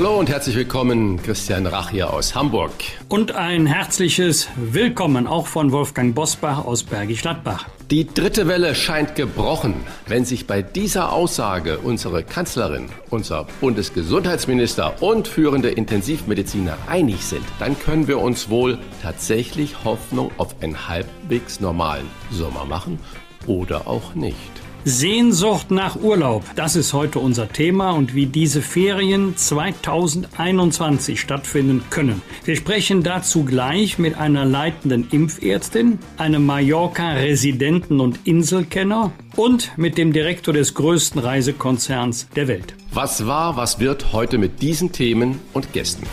Hallo und herzlich willkommen, Christian Rach hier aus Hamburg. Und ein herzliches Willkommen auch von Wolfgang Bosbach aus Bergisch Gladbach. Die dritte Welle scheint gebrochen. Wenn sich bei dieser Aussage unsere Kanzlerin, unser Bundesgesundheitsminister und führende Intensivmediziner einig sind, dann können wir uns wohl tatsächlich Hoffnung auf einen halbwegs normalen Sommer machen oder auch nicht. Sehnsucht nach Urlaub, das ist heute unser Thema und wie diese Ferien 2021 stattfinden können. Wir sprechen dazu gleich mit einer leitenden Impfärztin, einem Mallorca-Residenten und Inselkenner und mit dem Direktor des größten Reisekonzerns der Welt. Was war, was wird heute mit diesen Themen und Gästen?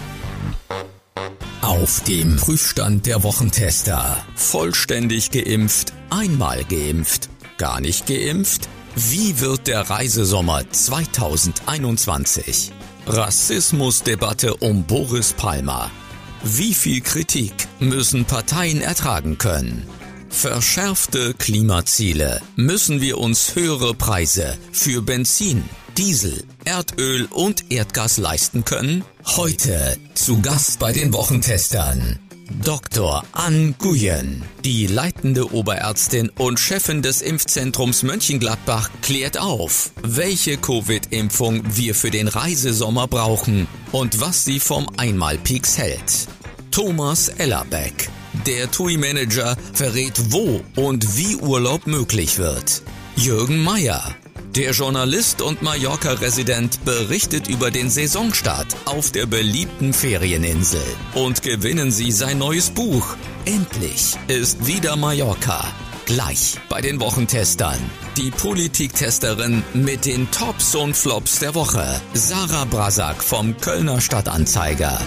Auf dem Prüfstand der Wochentester. Vollständig geimpft, einmal geimpft Gar nicht geimpft? Wie wird der Reisesommer 2021? Rassismusdebatte um Boris Palmer. Wie viel Kritik müssen Parteien ertragen können? Verschärfte Klimaziele. Müssen wir uns höhere Preise für Benzin, Diesel, Erdöl und Erdgas leisten können? Heute zu Gast bei den Wochentestern. Dr. Ann Guyen, die leitende Oberärztin und Chefin des Impfzentrums Mönchengladbach, klärt auf, welche Covid-Impfung wir für den Reisesommer brauchen und was sie vom Einmalpeaks hält. Thomas Ellerbeck, der TUI-Manager, verrät, wo und wie Urlaub möglich wird. Jürgen Meyer, der Journalist und Mallorca-Resident berichtet über den Saisonstart auf der beliebten Ferieninsel. Und gewinnen Sie sein neues Buch. Endlich ist wieder Mallorca. Gleich bei den Wochentestern. Die Politiktesterin mit den Tops und Flops der Woche. Sarah Brasak vom Kölner Stadtanzeiger.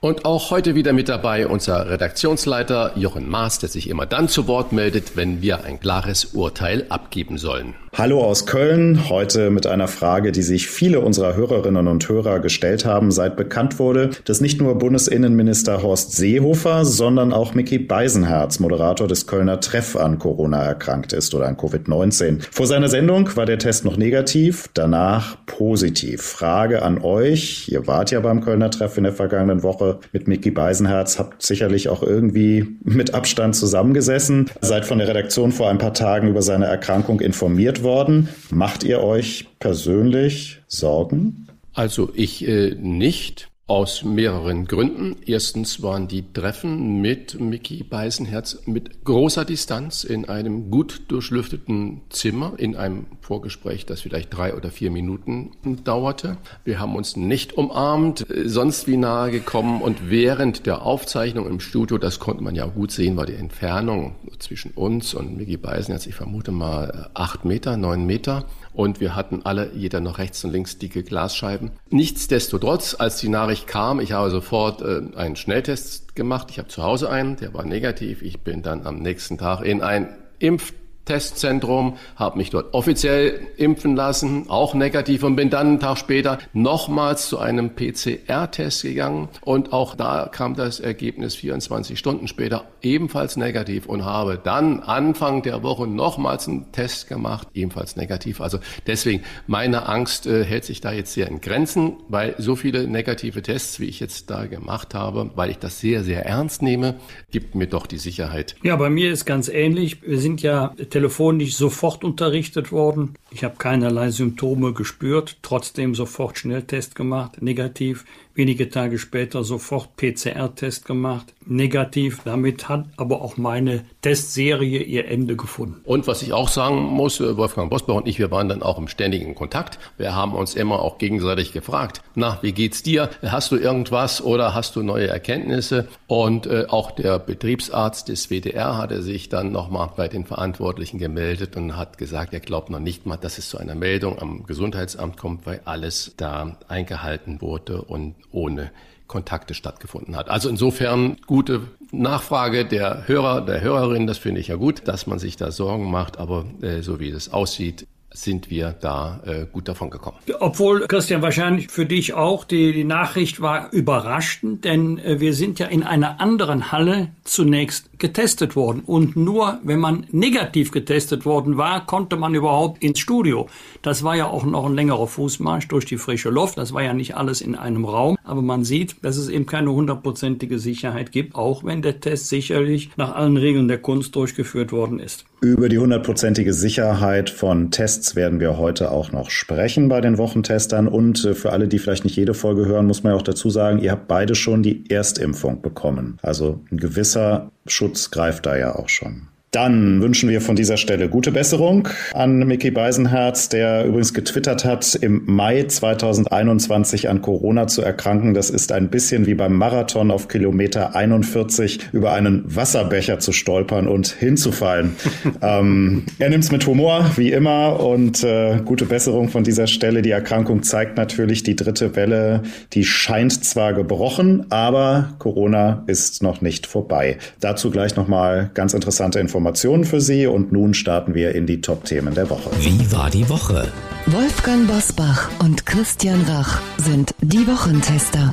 Und auch heute wieder mit dabei unser Redaktionsleiter Jochen Maas, der sich immer dann zu Wort meldet, wenn wir ein klares Urteil abgeben sollen. Hallo aus Köln, heute mit einer Frage, die sich viele unserer Hörerinnen und Hörer gestellt haben, seit bekannt wurde, dass nicht nur Bundesinnenminister Horst Seehofer, sondern auch Mickey Beisenherz, Moderator des Kölner Treff, an Corona erkrankt ist oder an Covid-19. Vor seiner Sendung war der Test noch negativ, danach positiv. Frage an euch, ihr wart ja beim Kölner Treff in der vergangenen Woche mit Mickey Beisenherz, habt sicherlich auch irgendwie mit Abstand zusammengesessen, seid von der Redaktion vor ein paar Tagen über seine Erkrankung informiert worden. Macht ihr euch persönlich Sorgen? Also ich äh, nicht. Aus mehreren Gründen. Erstens waren die Treffen mit Mickey Beisenherz mit großer Distanz in einem gut durchlüfteten Zimmer, in einem Vorgespräch, das vielleicht drei oder vier Minuten dauerte. Wir haben uns nicht umarmt, sonst wie nahe gekommen und während der Aufzeichnung im Studio, das konnte man ja gut sehen, war die Entfernung zwischen uns und Mickey Beisenherz, ich vermute mal acht Meter, neun Meter und wir hatten alle, jeder noch rechts und links dicke Glasscheiben. Nichtsdestotrotz, als die Nachricht kam, ich habe sofort äh, einen Schnelltest gemacht. Ich habe zu Hause einen, der war negativ. Ich bin dann am nächsten Tag in ein Impf Testzentrum, habe mich dort offiziell impfen lassen, auch negativ und bin dann einen Tag später nochmals zu einem PCR-Test gegangen und auch da kam das Ergebnis 24 Stunden später ebenfalls negativ und habe dann Anfang der Woche nochmals einen Test gemacht, ebenfalls negativ. Also deswegen, meine Angst äh, hält sich da jetzt sehr in Grenzen, weil so viele negative Tests, wie ich jetzt da gemacht habe, weil ich das sehr, sehr ernst nehme, gibt mir doch die Sicherheit. Ja, bei mir ist ganz ähnlich. Wir sind ja telefonisch sofort unterrichtet worden. Ich habe keinerlei Symptome gespürt, trotzdem sofort Schnelltest gemacht, negativ. Wenige Tage später sofort PCR-Test gemacht, negativ. Damit hat aber auch meine Testserie ihr Ende gefunden. Und was ich auch sagen muss, äh, Wolfgang Bosbach und ich, wir waren dann auch im ständigen Kontakt. Wir haben uns immer auch gegenseitig gefragt, na, wie geht's dir? Hast du irgendwas oder hast du neue Erkenntnisse? Und äh, auch der Betriebsarzt des WDR hatte sich dann nochmal bei den Verantwortlichen gemeldet und hat gesagt, er glaubt noch nicht mal, dass es zu einer Meldung am Gesundheitsamt kommt, weil alles da eingehalten wurde und ohne Kontakte stattgefunden hat. Also insofern gute Nachfrage der Hörer, der Hörerin, das finde ich ja gut, dass man sich da Sorgen macht, aber äh, so wie es aussieht, sind wir da äh, gut davon gekommen. Obwohl, Christian, wahrscheinlich für dich auch, die, die Nachricht war überraschend, denn äh, wir sind ja in einer anderen Halle zunächst getestet worden. Und nur wenn man negativ getestet worden war, konnte man überhaupt ins Studio. Das war ja auch noch ein längerer Fußmarsch durch die frische Luft. Das war ja nicht alles in einem Raum. Aber man sieht, dass es eben keine hundertprozentige Sicherheit gibt, auch wenn der Test sicherlich nach allen Regeln der Kunst durchgeführt worden ist. Über die hundertprozentige Sicherheit von Tests werden wir heute auch noch sprechen bei den Wochentestern. Und äh, für alle, die vielleicht nicht jede Folge hören, muss man ja auch dazu sagen, ihr habt beide schon die Erstimpfung bekommen. Also ein gewisser Schutz greift da ja auch schon. Dann wünschen wir von dieser Stelle gute Besserung an Mickey Beisenherz, der übrigens getwittert hat, im Mai 2021 an Corona zu erkranken. Das ist ein bisschen wie beim Marathon auf Kilometer 41 über einen Wasserbecher zu stolpern und hinzufallen. ähm, er nimmt es mit Humor, wie immer, und äh, gute Besserung von dieser Stelle. Die Erkrankung zeigt natürlich die dritte Welle. Die scheint zwar gebrochen, aber Corona ist noch nicht vorbei. Dazu gleich nochmal ganz interessante Informationen Informationen für Sie und nun starten wir in die Top-Themen der Woche. Wie war die Woche? Wolfgang Bosbach und Christian Rach sind die Wochentester.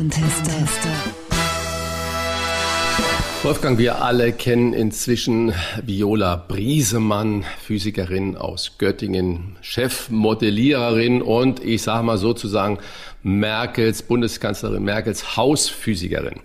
Wolfgang, wir alle kennen inzwischen Viola Briesemann, Physikerin aus Göttingen, Chefmodelliererin und ich sage mal sozusagen Merkels, Bundeskanzlerin Merkels Hausphysikerin.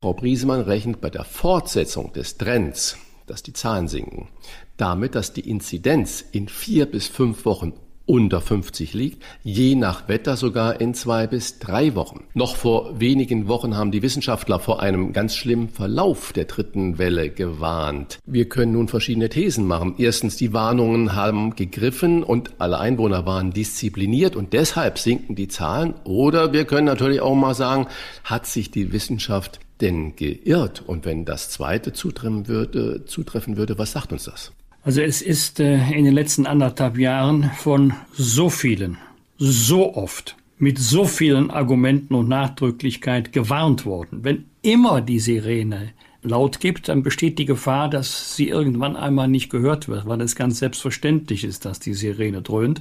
Frau Briesemann rechnet bei der Fortsetzung des Trends dass die Zahlen sinken. Damit, dass die Inzidenz in vier bis fünf Wochen unter 50 liegt, je nach Wetter sogar in zwei bis drei Wochen. Noch vor wenigen Wochen haben die Wissenschaftler vor einem ganz schlimmen Verlauf der dritten Welle gewarnt. Wir können nun verschiedene Thesen machen. Erstens, die Warnungen haben gegriffen und alle Einwohner waren diszipliniert und deshalb sinken die Zahlen. Oder wir können natürlich auch mal sagen, hat sich die Wissenschaft denn geirrt? Und wenn das zweite zutreffen würde, zutreffen würde, was sagt uns das? Also es ist äh, in den letzten anderthalb Jahren von so vielen, so oft, mit so vielen Argumenten und Nachdrücklichkeit gewarnt worden. Wenn immer die Sirene laut gibt, dann besteht die Gefahr, dass sie irgendwann einmal nicht gehört wird, weil es ganz selbstverständlich ist, dass die Sirene dröhnt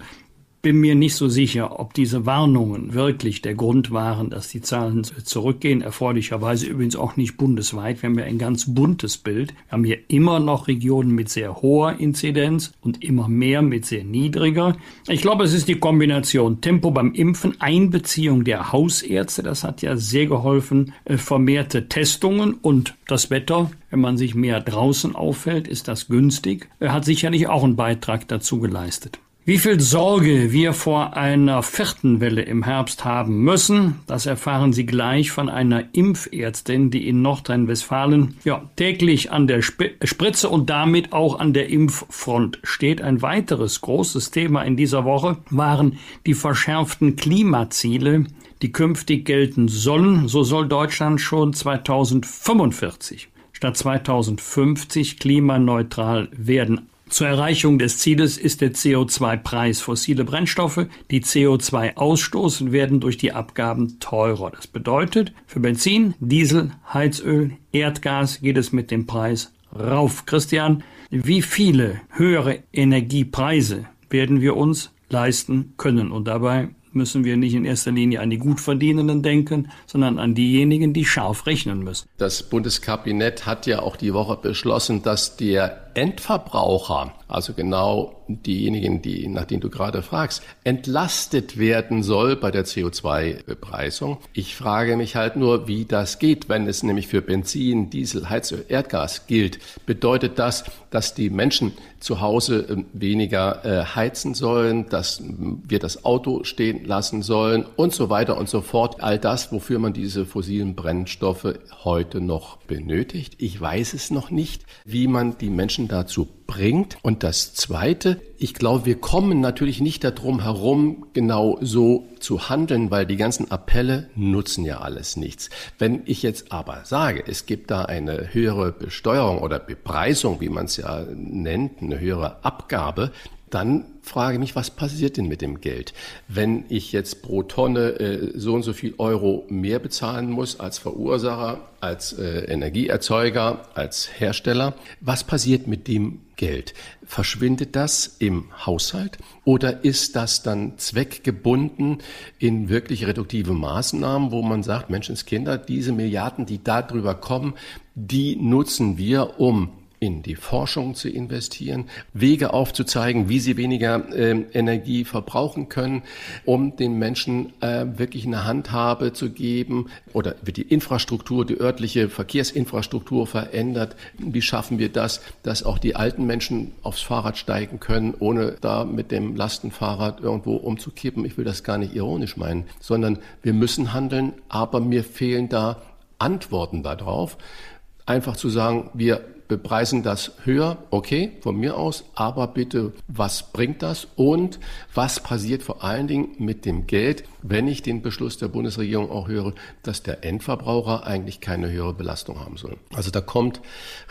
bin mir nicht so sicher, ob diese Warnungen wirklich der Grund waren, dass die Zahlen zurückgehen. Erfreulicherweise übrigens auch nicht bundesweit. Wir haben ja ein ganz buntes Bild. Wir haben hier immer noch Regionen mit sehr hoher Inzidenz und immer mehr mit sehr niedriger. Ich glaube, es ist die Kombination Tempo beim Impfen, Einbeziehung der Hausärzte. Das hat ja sehr geholfen. Äh, vermehrte Testungen und das Wetter. Wenn man sich mehr draußen auffällt, ist das günstig. Er hat sicherlich auch einen Beitrag dazu geleistet. Wie viel Sorge wir vor einer vierten Welle im Herbst haben müssen, das erfahren Sie gleich von einer Impfärztin, die in Nordrhein-Westfalen ja, täglich an der Spritze und damit auch an der Impffront steht. Ein weiteres großes Thema in dieser Woche waren die verschärften Klimaziele, die künftig gelten sollen. So soll Deutschland schon 2045 statt 2050 klimaneutral werden. Zur Erreichung des Zieles ist der CO2-Preis fossile Brennstoffe, die CO2 ausstoßen, werden durch die Abgaben teurer. Das bedeutet, für Benzin, Diesel, Heizöl, Erdgas geht es mit dem Preis rauf. Christian, wie viele höhere Energiepreise werden wir uns leisten können? Und dabei müssen wir nicht in erster Linie an die Gutverdienenden denken, sondern an diejenigen, die scharf rechnen müssen. Das Bundeskabinett hat ja auch die Woche beschlossen, dass der Endverbraucher, also genau diejenigen, die, nach denen du gerade fragst, entlastet werden soll bei der CO2-Bepreisung. Ich frage mich halt nur, wie das geht, wenn es nämlich für Benzin, Diesel, Heizöl, Erdgas gilt. Bedeutet das, dass die Menschen zu Hause ähm, weniger äh, heizen sollen, dass wir das Auto stehen lassen sollen und so weiter und so fort. All das, wofür man diese fossilen Brennstoffe heute noch benötigt. Ich weiß es noch nicht, wie man die Menschen Menschen dazu bringt. Und das Zweite, ich glaube, wir kommen natürlich nicht darum herum, genau so zu handeln, weil die ganzen Appelle nutzen ja alles nichts. Wenn ich jetzt aber sage, es gibt da eine höhere Besteuerung oder Bepreisung, wie man es ja nennt, eine höhere Abgabe, dann frage ich mich, was passiert denn mit dem Geld? Wenn ich jetzt pro Tonne äh, so und so viel Euro mehr bezahlen muss als Verursacher, als äh, Energieerzeuger, als Hersteller, was passiert mit dem Geld? Verschwindet das im Haushalt oder ist das dann zweckgebunden in wirklich reduktive Maßnahmen, wo man sagt, Menschenskinder, diese Milliarden, die da drüber kommen, die nutzen wir, um in die Forschung zu investieren, Wege aufzuzeigen, wie sie weniger äh, Energie verbrauchen können, um den Menschen äh, wirklich eine Handhabe zu geben oder wird die Infrastruktur, die örtliche Verkehrsinfrastruktur verändert. Wie schaffen wir das, dass auch die alten Menschen aufs Fahrrad steigen können, ohne da mit dem Lastenfahrrad irgendwo umzukippen? Ich will das gar nicht ironisch meinen, sondern wir müssen handeln, aber mir fehlen da Antworten darauf. Einfach zu sagen, wir bepreisen das höher, okay, von mir aus, aber bitte, was bringt das und was passiert vor allen Dingen mit dem Geld, wenn ich den Beschluss der Bundesregierung auch höre, dass der Endverbraucher eigentlich keine höhere Belastung haben soll. Also da kommt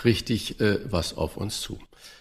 richtig äh, was auf uns zu.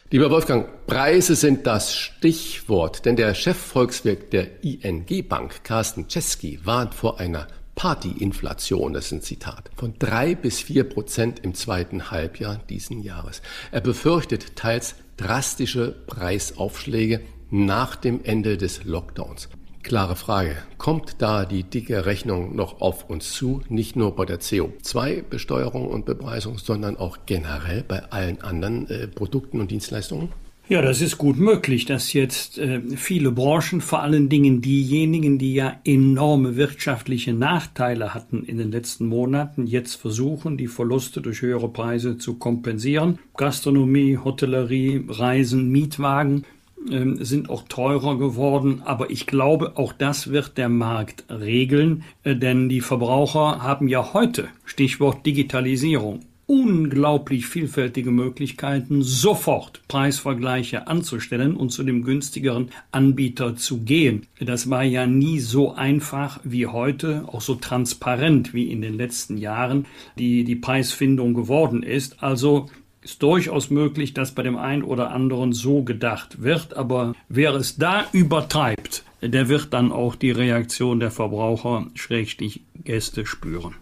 Lieber Wolfgang, Preise sind das Stichwort, denn der Chefvolkswirt der ING Bank, Carsten Czeski, warnt vor einer Partyinflation, das ist ein Zitat, von drei bis vier Prozent im zweiten Halbjahr diesen Jahres. Er befürchtet teils drastische Preisaufschläge nach dem Ende des Lockdowns. Klare Frage. Kommt da die dicke Rechnung noch auf uns zu? Nicht nur bei der CO2-Besteuerung und Bepreisung, sondern auch generell bei allen anderen äh, Produkten und Dienstleistungen? Ja, das ist gut möglich, dass jetzt äh, viele Branchen, vor allen Dingen diejenigen, die ja enorme wirtschaftliche Nachteile hatten in den letzten Monaten, jetzt versuchen, die Verluste durch höhere Preise zu kompensieren. Gastronomie, Hotellerie, Reisen, Mietwagen äh, sind auch teurer geworden, aber ich glaube, auch das wird der Markt regeln, äh, denn die Verbraucher haben ja heute, Stichwort Digitalisierung, unglaublich vielfältige Möglichkeiten, sofort Preisvergleiche anzustellen und zu dem günstigeren Anbieter zu gehen. Das war ja nie so einfach wie heute, auch so transparent wie in den letzten Jahren die, die Preisfindung geworden ist. Also ist durchaus möglich, dass bei dem einen oder anderen so gedacht wird, aber wer es da übertreibt, der wird dann auch die Reaktion der Verbraucher, schrägstich Gäste spüren.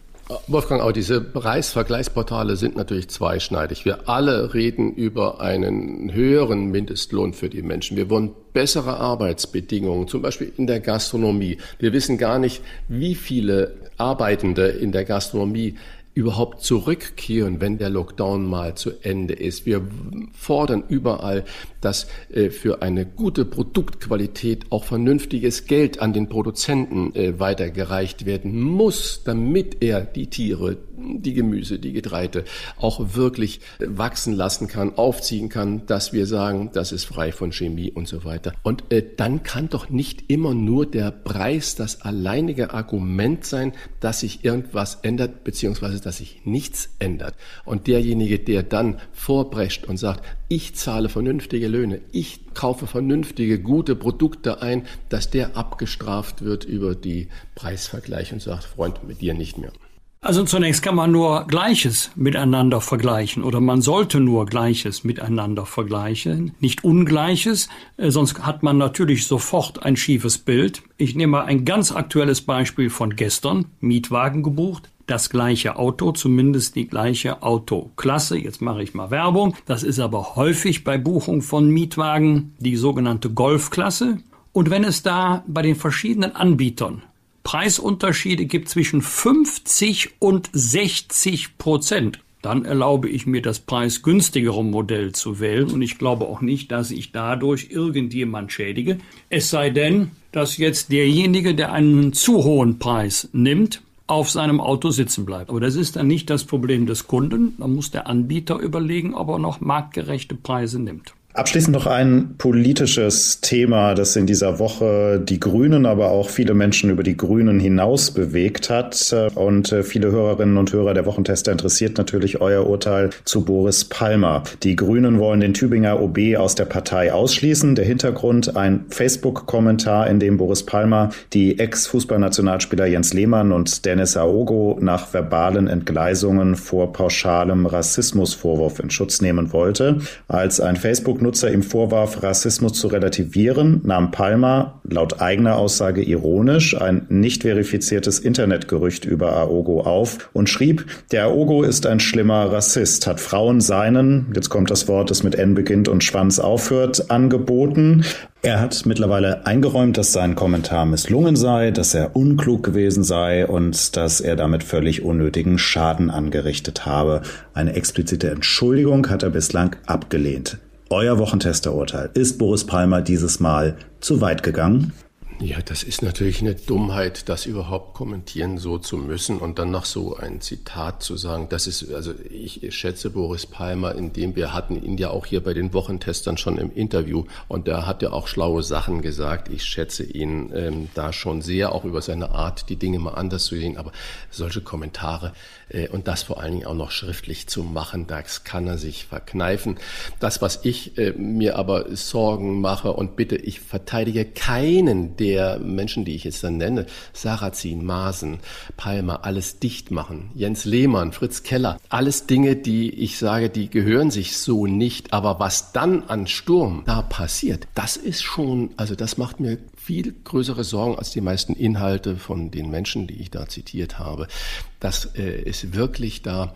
Wolfgang, auch diese Preisvergleichsportale sind natürlich zweischneidig. Wir alle reden über einen höheren Mindestlohn für die Menschen. Wir wollen bessere Arbeitsbedingungen, zum Beispiel in der Gastronomie. Wir wissen gar nicht, wie viele Arbeitende in der Gastronomie überhaupt zurückkehren, wenn der Lockdown mal zu Ende ist. Wir fordern überall, dass äh, für eine gute Produktqualität auch vernünftiges Geld an den Produzenten äh, weitergereicht werden muss, damit er die Tiere, die Gemüse, die Getreide auch wirklich äh, wachsen lassen kann, aufziehen kann, dass wir sagen, das ist frei von Chemie und so weiter. Und dann kann doch nicht immer nur der Preis das alleinige Argument sein, dass sich irgendwas ändert, beziehungsweise dass sich nichts ändert. Und derjenige, der dann vorbrecht und sagt, ich zahle vernünftige Löhne, ich kaufe vernünftige, gute Produkte ein, dass der abgestraft wird über die Preisvergleich und sagt, Freund, mit dir nicht mehr. Also zunächst kann man nur Gleiches miteinander vergleichen oder man sollte nur Gleiches miteinander vergleichen, nicht Ungleiches, äh, sonst hat man natürlich sofort ein schiefes Bild. Ich nehme ein ganz aktuelles Beispiel von gestern, Mietwagen gebucht, das gleiche Auto, zumindest die gleiche Autoklasse. Jetzt mache ich mal Werbung. Das ist aber häufig bei Buchung von Mietwagen die sogenannte Golfklasse. Und wenn es da bei den verschiedenen Anbietern Preisunterschiede gibt zwischen 50 und 60 Prozent, dann erlaube ich mir das preisgünstigere Modell zu wählen und ich glaube auch nicht, dass ich dadurch irgendjemand schädige. Es sei denn, dass jetzt derjenige, der einen zu hohen Preis nimmt, auf seinem Auto sitzen bleibt. Aber das ist dann nicht das Problem des Kunden. Da muss der Anbieter überlegen, ob er noch marktgerechte Preise nimmt. Abschließend noch ein politisches Thema, das in dieser Woche die Grünen, aber auch viele Menschen über die Grünen hinaus bewegt hat. Und viele Hörerinnen und Hörer der Wochentester interessiert natürlich euer Urteil zu Boris Palmer. Die Grünen wollen den Tübinger OB aus der Partei ausschließen. Der Hintergrund ein Facebook-Kommentar, in dem Boris Palmer die Ex-Fußballnationalspieler Jens Lehmann und Dennis Aogo nach verbalen Entgleisungen vor pauschalem Rassismusvorwurf in Schutz nehmen wollte. Als ein Facebook Nutzer ihm vorwarf, Rassismus zu relativieren, nahm Palmer laut eigener Aussage ironisch ein nicht verifiziertes Internetgerücht über Aogo auf und schrieb, der Aogo ist ein schlimmer Rassist, hat Frauen seinen, jetzt kommt das Wort, das mit N beginnt und Schwanz aufhört, angeboten. Er hat mittlerweile eingeräumt, dass sein Kommentar misslungen sei, dass er unklug gewesen sei und dass er damit völlig unnötigen Schaden angerichtet habe. Eine explizite Entschuldigung hat er bislang abgelehnt. Euer Wochentesterurteil. Ist Boris Palmer dieses Mal zu weit gegangen? Ja, das ist natürlich eine Dummheit, das überhaupt kommentieren so zu müssen und dann noch so ein Zitat zu sagen. Das ist, also ich schätze Boris Palmer, indem wir hatten ihn ja auch hier bei den Wochentestern schon im Interview und da hat er auch schlaue Sachen gesagt. Ich schätze ihn ähm, da schon sehr, auch über seine Art, die Dinge mal anders zu sehen. Aber solche Kommentare äh, und das vor allen Dingen auch noch schriftlich zu machen, das kann er sich verkneifen. Das, was ich äh, mir aber Sorgen mache und bitte, ich verteidige keinen, der der Menschen, die ich jetzt dann nenne, Sarrazin, Maaßen, Palmer, alles dicht machen, Jens Lehmann, Fritz Keller, alles Dinge, die ich sage, die gehören sich so nicht. Aber was dann an Sturm da passiert, das ist schon, also das macht mir viel größere Sorgen als die meisten Inhalte von den Menschen, die ich da zitiert habe. Dass äh, es wirklich da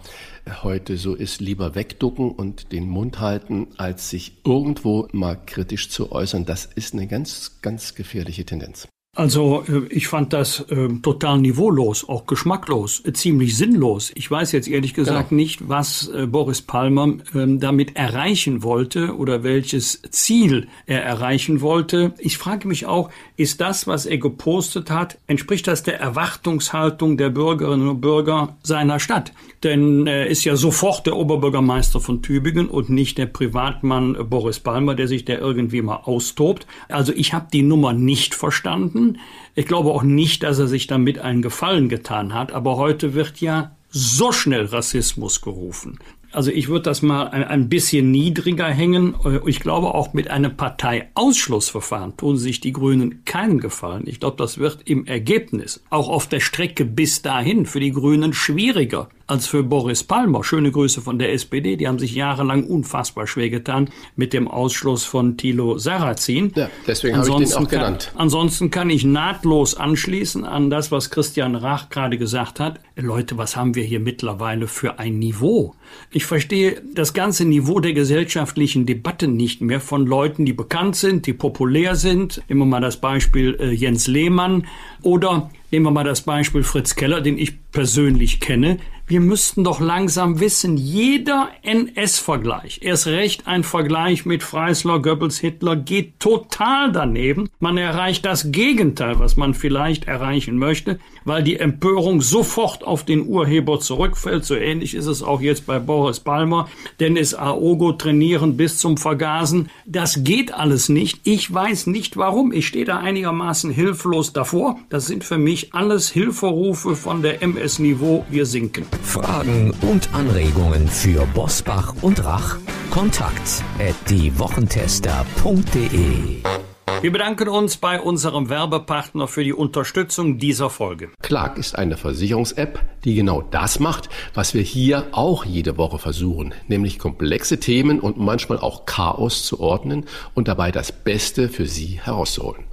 heute so ist, lieber wegducken und den Mund halten, als sich irgendwo mal kritisch zu äußern. Das ist eine ganz, ganz gefährliche Tendenz. Also äh, ich fand das äh, total niveaulos, auch geschmacklos, äh, ziemlich sinnlos. Ich weiß jetzt ehrlich gesagt genau. nicht, was äh, Boris Palmer ähm, damit erreichen wollte oder welches Ziel er erreichen wollte. Ich frage mich auch, ist das, was er gepostet hat, entspricht das der Erwartungshaltung der Bürgerinnen und Bürger seiner Stadt? Denn er ist ja sofort der Oberbürgermeister von Tübingen und nicht der Privatmann Boris Palmer, der sich da irgendwie mal austobt. Also ich habe die Nummer nicht verstanden. Ich glaube auch nicht, dass er sich damit einen Gefallen getan hat. Aber heute wird ja so schnell Rassismus gerufen. Also ich würde das mal ein, ein, bisschen niedriger hängen. Ich glaube auch mit einem Parteiausschlussverfahren tun sich die Grünen keinen Gefallen. Ich glaube, das wird im Ergebnis auch auf der Strecke bis dahin für die Grünen schwieriger als für Boris Palmer. Schöne Grüße von der SPD. Die haben sich jahrelang unfassbar schwer getan mit dem Ausschluss von Thilo Sarrazin. Ja, deswegen habe ich den auch genannt. Kann, ansonsten kann ich nahtlos anschließen an das, was Christian Rach gerade gesagt hat. Leute, was haben wir hier mittlerweile für ein Niveau? Ich verstehe das ganze Niveau der gesellschaftlichen Debatte nicht mehr von Leuten, die bekannt sind, die populär sind. Immer mal das Beispiel äh, Jens Lehmann oder Nehmen wir mal das Beispiel Fritz Keller, den ich persönlich kenne. Wir müssten doch langsam wissen, jeder NS-Vergleich, erst recht ein Vergleich mit Freisler, Goebbels, Hitler, geht total daneben. Man erreicht das Gegenteil, was man vielleicht erreichen möchte, weil die Empörung sofort auf den Urheber zurückfällt. So ähnlich ist es auch jetzt bei Boris Palmer. Dennis Aogo trainieren bis zum Vergasen. Das geht alles nicht. Ich weiß nicht warum. Ich stehe da einigermaßen hilflos davor. Das sind für mich alles Hilferufe von der MS-Niveau. Wir sinken. Fragen und Anregungen für Bosbach und Rach? Kontakt at diewochentester.de wir bedanken uns bei unserem Werbepartner für die Unterstützung dieser Folge. Clark ist eine Versicherungs-App, die genau das macht, was wir hier auch jede Woche versuchen, nämlich komplexe Themen und manchmal auch Chaos zu ordnen und dabei das Beste für Sie herauszuholen.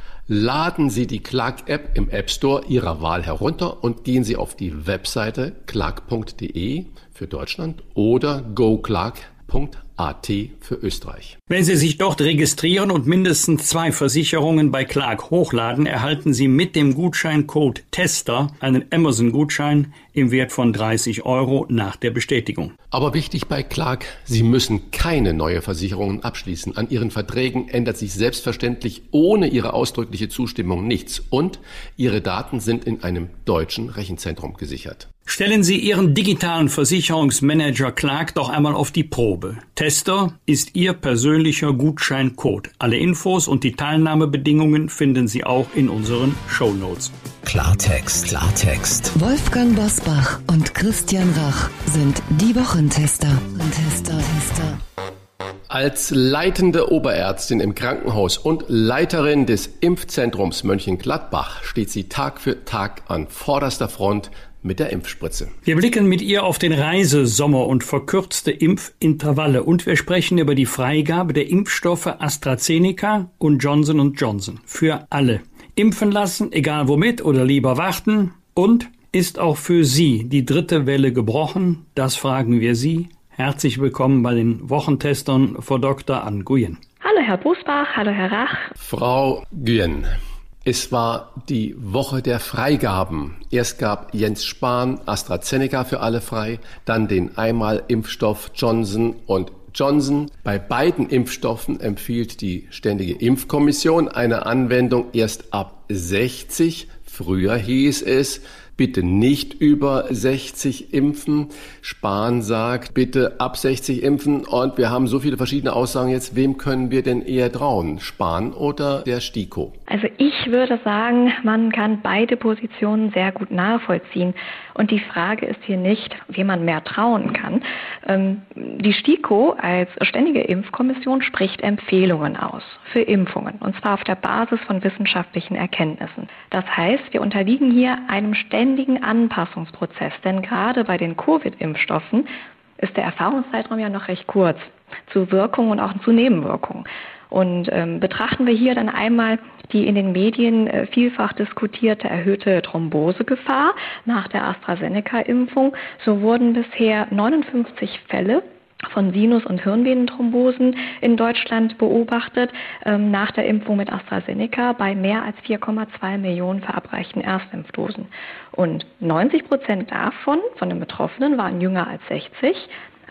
Laden Sie die Clark-App im App Store Ihrer Wahl herunter und gehen Sie auf die Webseite clark.de für Deutschland oder goclark.de AT für Österreich. Wenn Sie sich dort registrieren und mindestens zwei Versicherungen bei Clark hochladen, erhalten Sie mit dem Gutscheincode TESTER einen Amazon-Gutschein im Wert von 30 Euro nach der Bestätigung. Aber wichtig bei Clark, Sie müssen keine neue Versicherungen abschließen. An Ihren Verträgen ändert sich selbstverständlich ohne Ihre ausdrückliche Zustimmung nichts und Ihre Daten sind in einem deutschen Rechenzentrum gesichert. Stellen Sie Ihren digitalen Versicherungsmanager Clark doch einmal auf die Probe. Tester ist Ihr persönlicher Gutscheincode. Alle Infos und die Teilnahmebedingungen finden Sie auch in unseren Show Notes. Klartext, Klartext. Wolfgang Bosbach und Christian Rach sind die Wochentester. Tester, Tester. Als leitende Oberärztin im Krankenhaus und Leiterin des Impfzentrums Mönchengladbach steht sie Tag für Tag an vorderster Front mit der Impfspritze. Wir blicken mit ihr auf den Reisesommer und verkürzte Impfintervalle und wir sprechen über die Freigabe der Impfstoffe AstraZeneca und Johnson Johnson für alle. Impfen lassen, egal womit oder lieber warten und ist auch für Sie die dritte Welle gebrochen? Das fragen wir Sie. Herzlich willkommen bei den Wochentestern, Frau Dr. Ann Guyen. Hallo Herr Busbach, hallo Herr Rach. Frau Guyen, es war die Woche der Freigaben. Erst gab Jens Spahn AstraZeneca für alle frei, dann den Einmal-Impfstoff Johnson und Johnson. Bei beiden Impfstoffen empfiehlt die Ständige Impfkommission eine Anwendung erst ab 60. Früher hieß es, bitte nicht über 60 impfen. Spahn sagt, bitte ab 60 impfen. Und wir haben so viele verschiedene Aussagen jetzt. Wem können wir denn eher trauen? Spahn oder der STIKO? Also ich würde sagen, man kann beide Positionen sehr gut nachvollziehen. Und die Frage ist hier nicht, wem man mehr trauen kann. Ähm, die STIKO als ständige Impfkommission spricht Empfehlungen aus für Impfungen. Und zwar auf der Basis von wissenschaftlichen Erkenntnissen. Das heißt, wir unterliegen hier einem ständigen ständigen Anpassungsprozess. Denn gerade bei den Covid-Impfstoffen ist der Erfahrungszeitraum ja noch recht kurz zu Wirkungen und auch zu Nebenwirkungen. Und ähm, betrachten wir hier dann einmal die in den Medien äh, vielfach diskutierte erhöhte Thrombosegefahr nach der AstraZeneca-Impfung, so wurden bisher 59 Fälle von Sinus- und Hirnvenenthrombosen in Deutschland beobachtet ähm, nach der Impfung mit AstraZeneca bei mehr als 4,2 Millionen verabreichten Erstimpfdosen. Und 90 Prozent davon, von den Betroffenen, waren jünger als 60.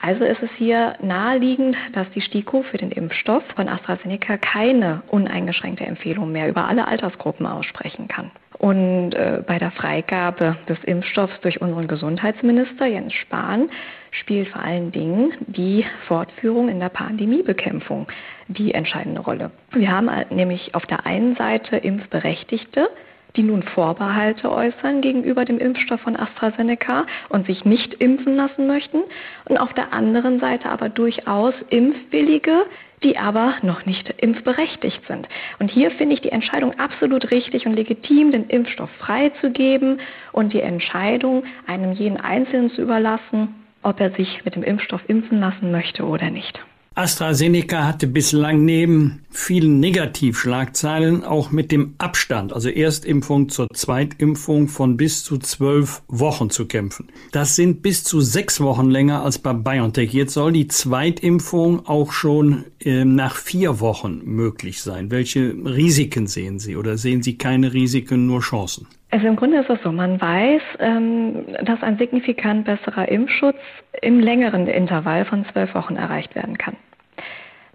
Also ist es hier naheliegend, dass die STIKO für den Impfstoff von AstraZeneca keine uneingeschränkte Empfehlung mehr über alle Altersgruppen aussprechen kann. Und äh, bei der Freigabe des Impfstoffs durch unseren Gesundheitsminister Jens Spahn spielt vor allen Dingen die Fortführung in der Pandemiebekämpfung die entscheidende Rolle. Wir haben nämlich auf der einen Seite Impfberechtigte, die nun Vorbehalte äußern gegenüber dem Impfstoff von AstraZeneca und sich nicht impfen lassen möchten. Und auf der anderen Seite aber durchaus Impfwillige, die aber noch nicht impfberechtigt sind. Und hier finde ich die Entscheidung absolut richtig und legitim, den Impfstoff freizugeben und die Entscheidung einem jeden Einzelnen zu überlassen, ob er sich mit dem Impfstoff impfen lassen möchte oder nicht. AstraZeneca hatte bislang neben vielen Negativschlagzeilen auch mit dem Abstand, also Erstimpfung zur Zweitimpfung von bis zu zwölf Wochen zu kämpfen. Das sind bis zu sechs Wochen länger als bei BioNTech. Jetzt soll die Zweitimpfung auch schon äh, nach vier Wochen möglich sein. Welche Risiken sehen Sie oder sehen Sie keine Risiken, nur Chancen? Also im Grunde ist es so, man weiß, ähm, dass ein signifikant besserer Impfschutz im längeren Intervall von zwölf Wochen erreicht werden kann.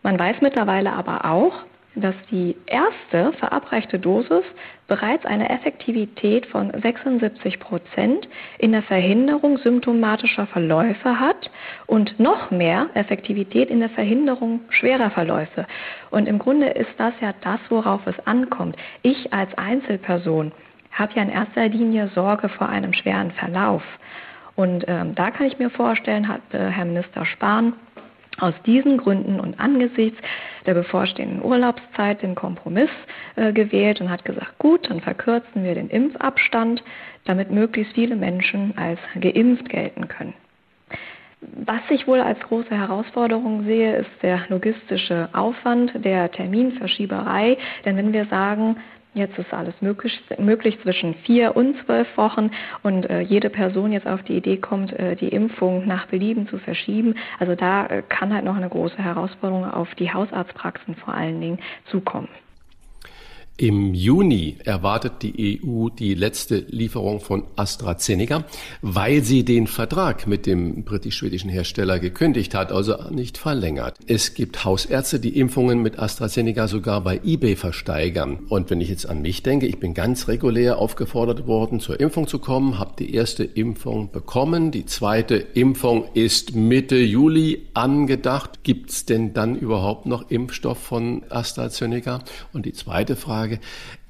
Man weiß mittlerweile aber auch, dass die erste verabreichte Dosis bereits eine Effektivität von 76 Prozent in der Verhinderung symptomatischer Verläufe hat und noch mehr Effektivität in der Verhinderung schwerer Verläufe. Und im Grunde ist das ja das, worauf es ankommt. Ich als Einzelperson habe ja in erster Linie Sorge vor einem schweren Verlauf. Und ähm, da kann ich mir vorstellen, hat äh, Herr Minister Spahn aus diesen Gründen und angesichts der bevorstehenden Urlaubszeit den Kompromiss äh, gewählt und hat gesagt, gut, dann verkürzen wir den Impfabstand, damit möglichst viele Menschen als geimpft gelten können. Was ich wohl als große Herausforderung sehe, ist der logistische Aufwand der Terminverschieberei. Denn wenn wir sagen, Jetzt ist alles möglich, möglich zwischen vier und zwölf Wochen und äh, jede Person jetzt auf die Idee kommt, äh, die Impfung nach Belieben zu verschieben. Also da äh, kann halt noch eine große Herausforderung auf die Hausarztpraxen vor allen Dingen zukommen. Im Juni erwartet die EU die letzte Lieferung von AstraZeneca, weil sie den Vertrag mit dem britisch-schwedischen Hersteller gekündigt hat, also nicht verlängert. Es gibt Hausärzte, die Impfungen mit AstraZeneca sogar bei eBay versteigern. Und wenn ich jetzt an mich denke, ich bin ganz regulär aufgefordert worden, zur Impfung zu kommen, habe die erste Impfung bekommen, die zweite Impfung ist Mitte Juli angedacht. Gibt es denn dann überhaupt noch Impfstoff von AstraZeneca? Und die zweite Frage, Frage,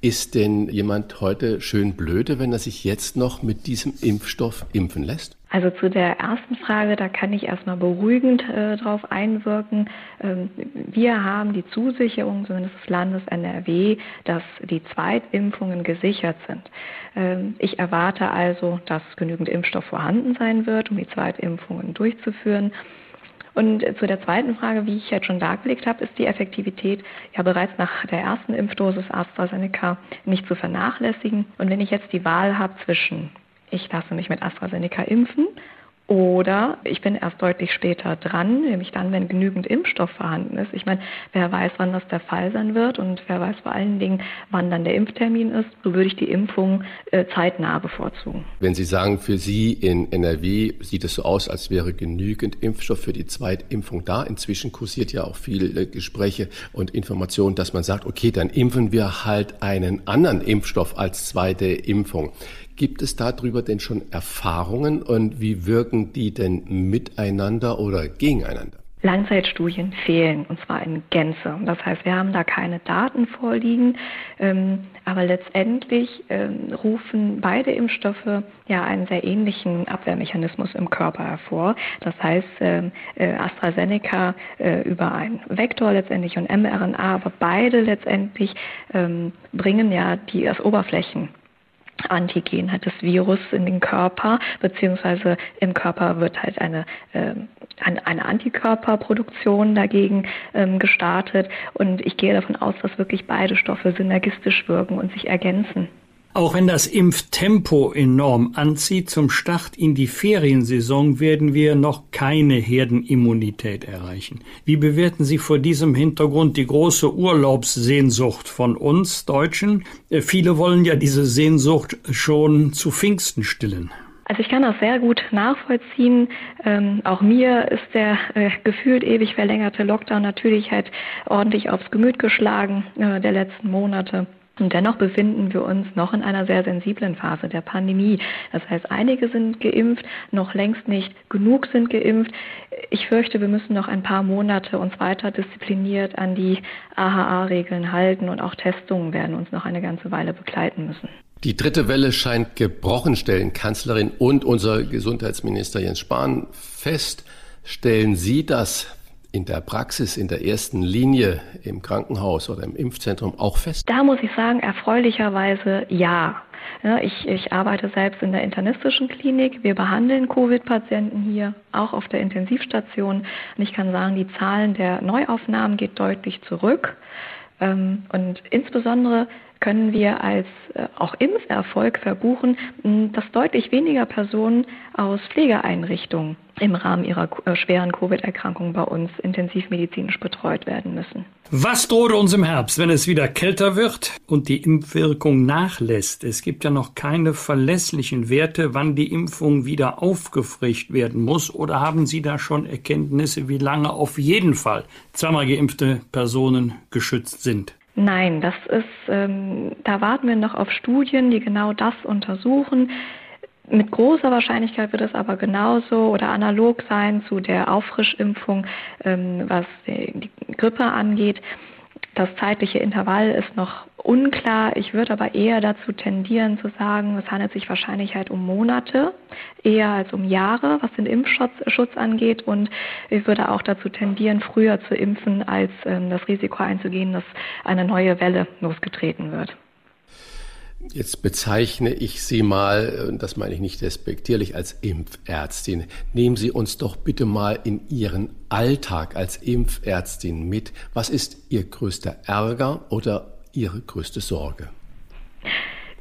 ist denn jemand heute schön blöde, wenn er sich jetzt noch mit diesem Impfstoff impfen lässt? Also zu der ersten Frage, da kann ich erstmal beruhigend äh, darauf einwirken. Ähm, wir haben die Zusicherung, zumindest des Landes NRW, dass die Zweitimpfungen gesichert sind. Ähm, ich erwarte also, dass genügend Impfstoff vorhanden sein wird, um die Zweitimpfungen durchzuführen. Und zu der zweiten Frage, wie ich jetzt schon dargelegt habe, ist die Effektivität ja bereits nach der ersten Impfdosis AstraZeneca nicht zu vernachlässigen. Und wenn ich jetzt die Wahl habe zwischen ich lasse mich mit AstraZeneca impfen oder ich bin erst deutlich später dran, nämlich dann, wenn genügend Impfstoff vorhanden ist. Ich meine, wer weiß, wann das der Fall sein wird und wer weiß vor allen Dingen, wann dann der Impftermin ist. So würde ich die Impfung äh, zeitnah bevorzugen. Wenn Sie sagen, für Sie in NRW sieht es so aus, als wäre genügend Impfstoff für die Zweitimpfung da. Inzwischen kursiert ja auch viele Gespräche und Informationen, dass man sagt, okay, dann impfen wir halt einen anderen Impfstoff als zweite Impfung. Gibt es darüber denn schon Erfahrungen und wie wirken die denn miteinander oder gegeneinander? Langzeitstudien fehlen, und zwar in Gänze. Das heißt, wir haben da keine Daten vorliegen, ähm, aber letztendlich ähm, rufen beide Impfstoffe ja einen sehr ähnlichen Abwehrmechanismus im Körper hervor. Das heißt, ähm, äh, AstraZeneca äh, über einen Vektor letztendlich und mRNA, aber beide letztendlich ähm, bringen ja die das Oberflächen Antigen hat das Virus in den Körper, beziehungsweise im Körper wird halt eine, äh, eine Antikörperproduktion dagegen ähm, gestartet. Und ich gehe davon aus, dass wirklich beide Stoffe synergistisch wirken und sich ergänzen. Auch wenn das Impftempo enorm anzieht, zum Start in die Feriensaison werden wir noch keine Herdenimmunität erreichen. Wie bewerten Sie vor diesem Hintergrund die große Urlaubssehnsucht von uns Deutschen? Äh, viele wollen ja diese Sehnsucht schon zu Pfingsten stillen. Also ich kann das sehr gut nachvollziehen. Ähm, auch mir ist der äh, gefühlt ewig verlängerte Lockdown natürlich halt ordentlich aufs Gemüt geschlagen äh, der letzten Monate. Und dennoch befinden wir uns noch in einer sehr sensiblen Phase der Pandemie. Das heißt, einige sind geimpft, noch längst nicht genug sind geimpft. Ich fürchte, wir müssen noch ein paar Monate uns weiter diszipliniert an die AHA-Regeln halten und auch Testungen werden uns noch eine ganze Weile begleiten müssen. Die dritte Welle scheint gebrochen, stellen Kanzlerin und unser Gesundheitsminister Jens Spahn fest. Stellen Sie das in der Praxis, in der ersten Linie im Krankenhaus oder im Impfzentrum auch fest? Da muss ich sagen, erfreulicherweise ja. Ja, ich, ich arbeite selbst in der internistischen Klinik. Wir behandeln Covid-Patienten hier, auch auf der Intensivstation. Und ich kann sagen, die Zahlen der Neuaufnahmen geht deutlich zurück. Ähm, und insbesondere können wir als äh, auch Impferfolg verbuchen, dass deutlich weniger Personen aus Pflegeeinrichtungen im Rahmen ihrer äh, schweren Covid-Erkrankung bei uns intensivmedizinisch betreut werden müssen. Was droht uns im Herbst, wenn es wieder kälter wird und die Impfwirkung nachlässt? Es gibt ja noch keine verlässlichen Werte, wann die Impfung wieder aufgefrischt werden muss. Oder haben Sie da schon Erkenntnisse, wie lange auf jeden Fall zweimal geimpfte Personen geschützt sind? Nein, das ist, ähm, da warten wir noch auf Studien, die genau das untersuchen. Mit großer Wahrscheinlichkeit wird es aber genauso oder analog sein zu der Auffrischimpfung, ähm, was die Grippe angeht. Das zeitliche Intervall ist noch unklar. Ich würde aber eher dazu tendieren zu sagen, es handelt sich wahrscheinlich halt um Monate, eher als um Jahre, was den Impfschutz Schutz angeht. Und ich würde auch dazu tendieren, früher zu impfen, als ähm, das Risiko einzugehen, dass eine neue Welle losgetreten wird. Jetzt bezeichne ich Sie mal, das meine ich nicht respektierlich, als Impfärztin. Nehmen Sie uns doch bitte mal in Ihren Alltag als Impfärztin mit. Was ist Ihr größter Ärger oder Ihre größte Sorge?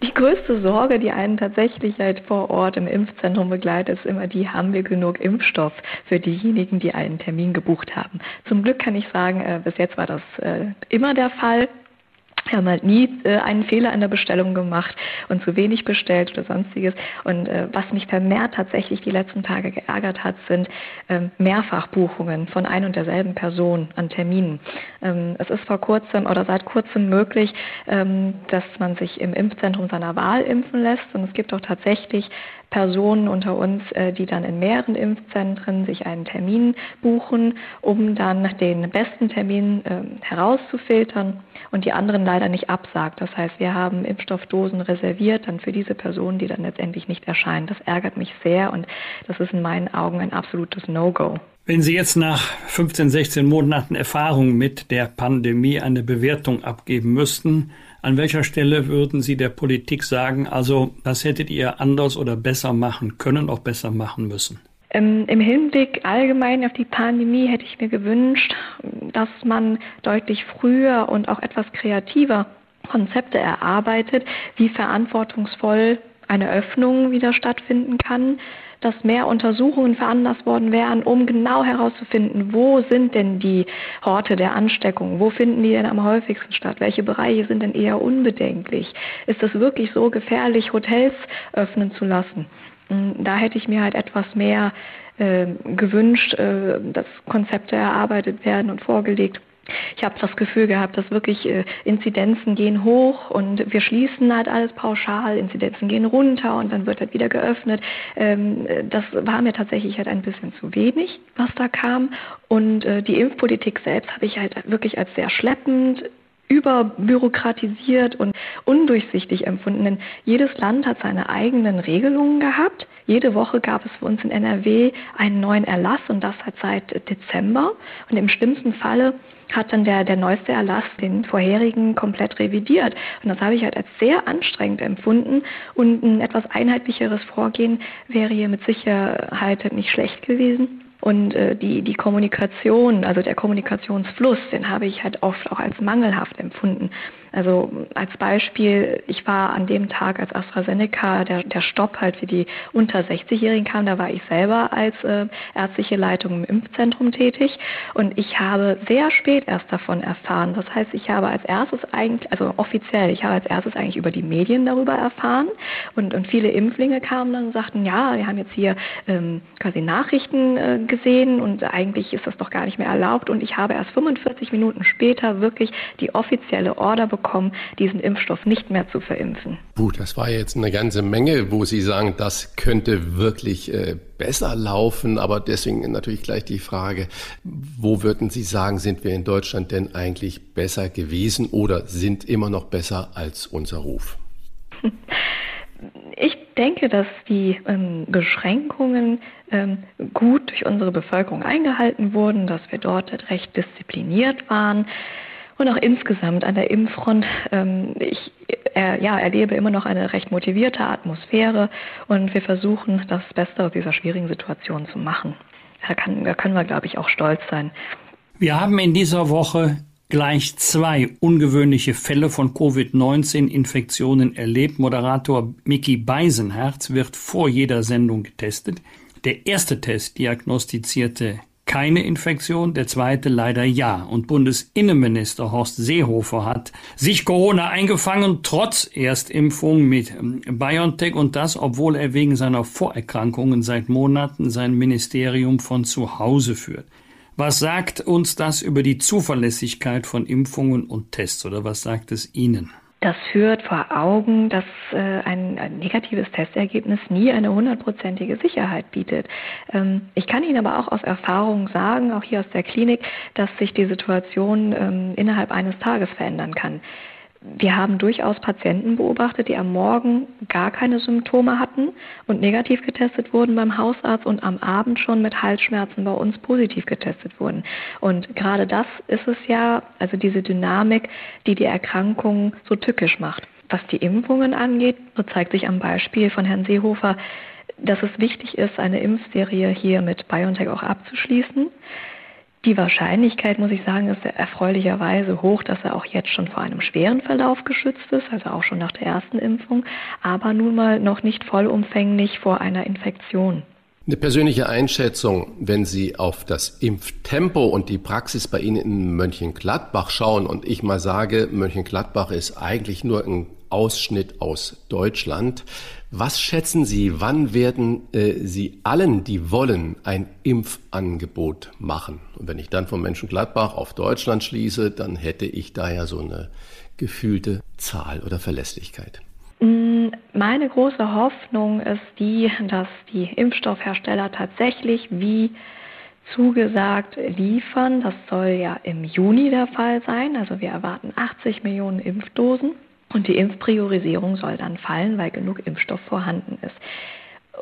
Die größte Sorge, die einen tatsächlich halt vor Ort im Impfzentrum begleitet, ist immer die, haben wir genug Impfstoff für diejenigen, die einen Termin gebucht haben. Zum Glück kann ich sagen, äh, bis jetzt war das äh, immer der Fall. Wir haben halt nie äh, einen Fehler in der Bestellung gemacht und zu wenig bestellt oder sonstiges. Und äh, was mich vermehrt tatsächlich die letzten Tage geärgert hat, sind ähm, Mehrfachbuchungen von ein und derselben Person an Terminen. Ähm, es ist vor kurzem oder seit kurzem möglich, ähm, dass man sich im Impfzentrum seiner Wahl impfen lässt. Und es gibt auch tatsächlich Personen unter uns, äh, die dann in mehreren Impfzentren sich einen Termin buchen, um dann den besten Termin äh, herauszufiltern und die anderen leider nicht absagt. Das heißt, wir haben Impfstoffdosen reserviert dann für diese Personen, die dann letztendlich nicht erscheinen. Das ärgert mich sehr und das ist in meinen Augen ein absolutes No-Go. Wenn Sie jetzt nach 15, 16 Monaten Erfahrung mit der Pandemie eine Bewertung abgeben müssten, an welcher Stelle würden Sie der Politik sagen, also das hättet ihr anders oder besser machen können, auch besser machen müssen? Ähm, Im Hinblick allgemein auf die Pandemie hätte ich mir gewünscht, dass man deutlich früher und auch etwas kreativer Konzepte erarbeitet, wie verantwortungsvoll eine Öffnung wieder stattfinden kann, dass mehr Untersuchungen veranlasst worden wären, um genau herauszufinden, wo sind denn die Horte der Ansteckung, wo finden die denn am häufigsten statt, welche Bereiche sind denn eher unbedenklich, ist es wirklich so gefährlich, Hotels öffnen zu lassen. Hm, da hätte ich mir halt etwas mehr äh, gewünscht, äh, dass Konzepte erarbeitet werden und vorgelegt ich habe das Gefühl gehabt, dass wirklich äh, Inzidenzen gehen hoch und wir schließen halt alles pauschal, Inzidenzen gehen runter und dann wird halt wieder geöffnet. Ähm, das war mir tatsächlich halt ein bisschen zu wenig, was da kam. Und äh, die Impfpolitik selbst habe ich halt wirklich als sehr schleppend überbürokratisiert und undurchsichtig empfunden. Denn jedes Land hat seine eigenen Regelungen gehabt. Jede Woche gab es für uns in NRW einen neuen Erlass und das halt seit Dezember. Und im schlimmsten Falle hat dann der, der neueste Erlass den vorherigen komplett revidiert. Und das habe ich halt als sehr anstrengend empfunden. Und ein etwas einheitlicheres Vorgehen wäre hier mit Sicherheit nicht schlecht gewesen. Und äh, die, die Kommunikation, also der Kommunikationsfluss, den habe ich halt oft auch als mangelhaft empfunden. Also als Beispiel, ich war an dem Tag, als AstraZeneca, der, der Stopp halt für die unter 60-Jährigen kam, da war ich selber als äh, ärztliche Leitung im Impfzentrum tätig. Und ich habe sehr spät erst davon erfahren. Das heißt, ich habe als erstes eigentlich, also offiziell, ich habe als erstes eigentlich über die Medien darüber erfahren. Und, und viele Impflinge kamen dann und sagten, ja, wir haben jetzt hier ähm, quasi Nachrichten äh, gesehen und eigentlich ist das doch gar nicht mehr erlaubt. Und ich habe erst 45 Minuten später wirklich die offizielle Order bekommen, bekommen, diesen Impfstoff nicht mehr zu verimpfen. Gut, das war jetzt eine ganze Menge, wo Sie sagen, das könnte wirklich äh, besser laufen. Aber deswegen natürlich gleich die Frage, wo würden Sie sagen, sind wir in Deutschland denn eigentlich besser gewesen oder sind immer noch besser als unser Ruf? Ich denke, dass die ähm, Beschränkungen ähm, gut durch unsere Bevölkerung eingehalten wurden, dass wir dort recht diszipliniert waren und auch insgesamt an der Impffront. Ähm, ich äh, ja, erlebe immer noch eine recht motivierte Atmosphäre und wir versuchen, das Beste aus dieser schwierigen Situation zu machen. Da, kann, da können wir, glaube ich, auch stolz sein. Wir haben in dieser Woche gleich zwei ungewöhnliche Fälle von Covid-19-Infektionen erlebt. Moderator Mickey Beisenherz wird vor jeder Sendung getestet. Der erste Test diagnostizierte keine Infektion, der zweite leider ja. Und Bundesinnenminister Horst Seehofer hat sich Corona eingefangen, trotz Erstimpfung mit ähm, BioNTech und das, obwohl er wegen seiner Vorerkrankungen seit Monaten sein Ministerium von zu Hause führt. Was sagt uns das über die Zuverlässigkeit von Impfungen und Tests oder was sagt es Ihnen? Das führt vor Augen, dass äh, ein, ein, negatives Testergebnis nie eine hundertprozentige Sicherheit bietet. Ähm, ich kann Ihnen aber auch aus Erfahrung sagen, auch hier aus der Klinik, dass sich die Situation ähm, innerhalb eines Tages verändern kann. Wir haben durchaus Patienten beobachtet, die am Morgen gar keine Symptome hatten und negativ getestet wurden beim Hausarzt und am Abend schon mit Halsschmerzen bei uns positiv getestet wurden. Und gerade das ist es ja, also diese Dynamik, die die Erkrankung so tückisch macht. Was die Impfungen angeht, so zeigt sich am Beispiel von Herrn Seehofer, dass es wichtig ist, eine Impfserie hier mit BioNTech auch abzuschließen. Die Wahrscheinlichkeit, muss ich sagen, ist erfreulicherweise hoch, dass er auch jetzt schon vor einem schweren Verlauf geschützt ist, also auch schon nach der ersten Impfung, aber nun mal noch nicht vollumfänglich vor einer Infektion. Eine persönliche Einschätzung, wenn Sie auf das Impftempo und die Praxis bei Ihnen in Mönchengladbach schauen und ich mal sage, Mönchengladbach ist eigentlich nur ein Ausschnitt aus Deutschland. Was schätzen Sie, wann werden äh, Sie allen, die wollen, ein Impfangebot machen? Und wenn ich dann von Mönchengladbach auf Deutschland schließe, dann hätte ich da ja so eine gefühlte Zahl oder Verlässlichkeit. Mm, meine große Hoffnung ist die, dass die Impfstoffhersteller tatsächlich wie zugesagt liefern. Das soll ja im Juni der Fall sein. Also wir erwarten 80 Millionen Impfdosen. Und die Impfpriorisierung soll dann fallen, weil genug Impfstoff vorhanden ist.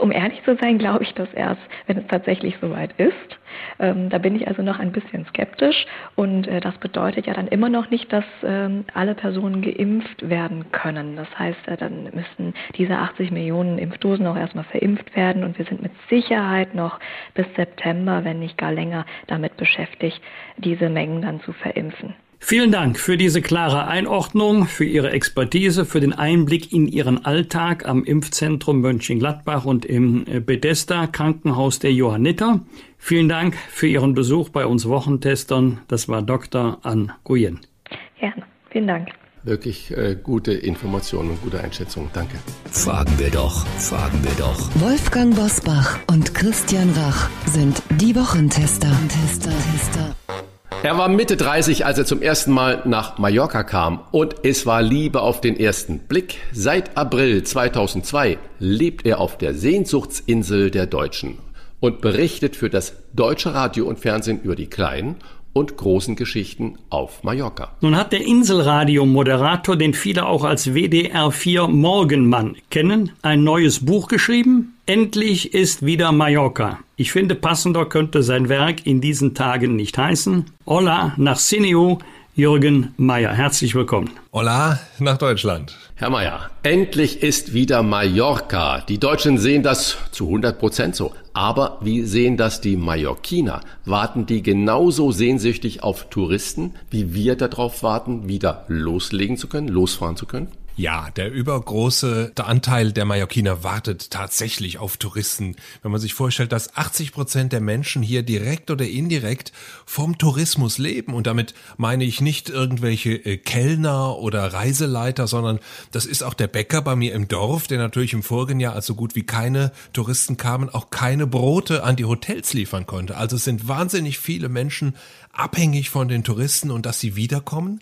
Um ehrlich zu sein, glaube ich das erst, wenn es tatsächlich soweit ist. Ähm, da bin ich also noch ein bisschen skeptisch und äh, das bedeutet ja dann immer noch nicht, dass ähm, alle Personen geimpft werden können. Das heißt, äh, dann müssen diese 80 Millionen Impfdosen auch erstmal verimpft werden und wir sind mit Sicherheit noch bis September, wenn nicht gar länger, damit beschäftigt, diese Mengen dann zu verimpfen. Vielen Dank für diese klare Einordnung, für Ihre Expertise, für den Einblick in Ihren Alltag am Impfzentrum Mönchengladbach und im äh, Bethesda Krankenhaus der Johanniter. Vielen Dank für Ihren Besuch bei uns Wochentestern. Das war Dr. Ann Guyen. Gerne. Vielen Dank. Wirklich äh, gute Informationen und gute Einschätzungen. Danke. Fragen wir doch, fragen wir doch. Wolfgang Bosbach und Christian Rach sind die Wochentester. Tester, Tester. Er war Mitte 30, als er zum ersten Mal nach Mallorca kam und es war Liebe auf den ersten Blick. Seit April 2002 lebt er auf der Sehnsuchtsinsel der Deutschen und berichtet für das deutsche Radio und Fernsehen über die kleinen und großen Geschichten auf Mallorca. Nun hat der Inselradio-Moderator, den viele auch als WDR4 Morgenmann kennen, ein neues Buch geschrieben. Endlich ist wieder Mallorca. Ich finde, passender könnte sein Werk in diesen Tagen nicht heißen. Hola nach Sineo, Jürgen Mayer. Herzlich willkommen. Hola nach Deutschland. Herr Mayer, endlich ist wieder Mallorca. Die Deutschen sehen das zu 100 Prozent so. Aber wie sehen das die Mallorquiner? Warten die genauso sehnsüchtig auf Touristen, wie wir darauf warten, wieder loslegen zu können, losfahren zu können? Ja, der übergroße Anteil der Mallorquiner wartet tatsächlich auf Touristen. Wenn man sich vorstellt, dass 80 Prozent der Menschen hier direkt oder indirekt vom Tourismus leben. Und damit meine ich nicht irgendwelche äh, Kellner oder Reiseleiter, sondern das ist auch der Bäcker bei mir im Dorf, der natürlich im vorigen Jahr, als so gut wie keine Touristen kamen, auch keine Brote an die Hotels liefern konnte. Also es sind wahnsinnig viele Menschen abhängig von den Touristen und dass sie wiederkommen.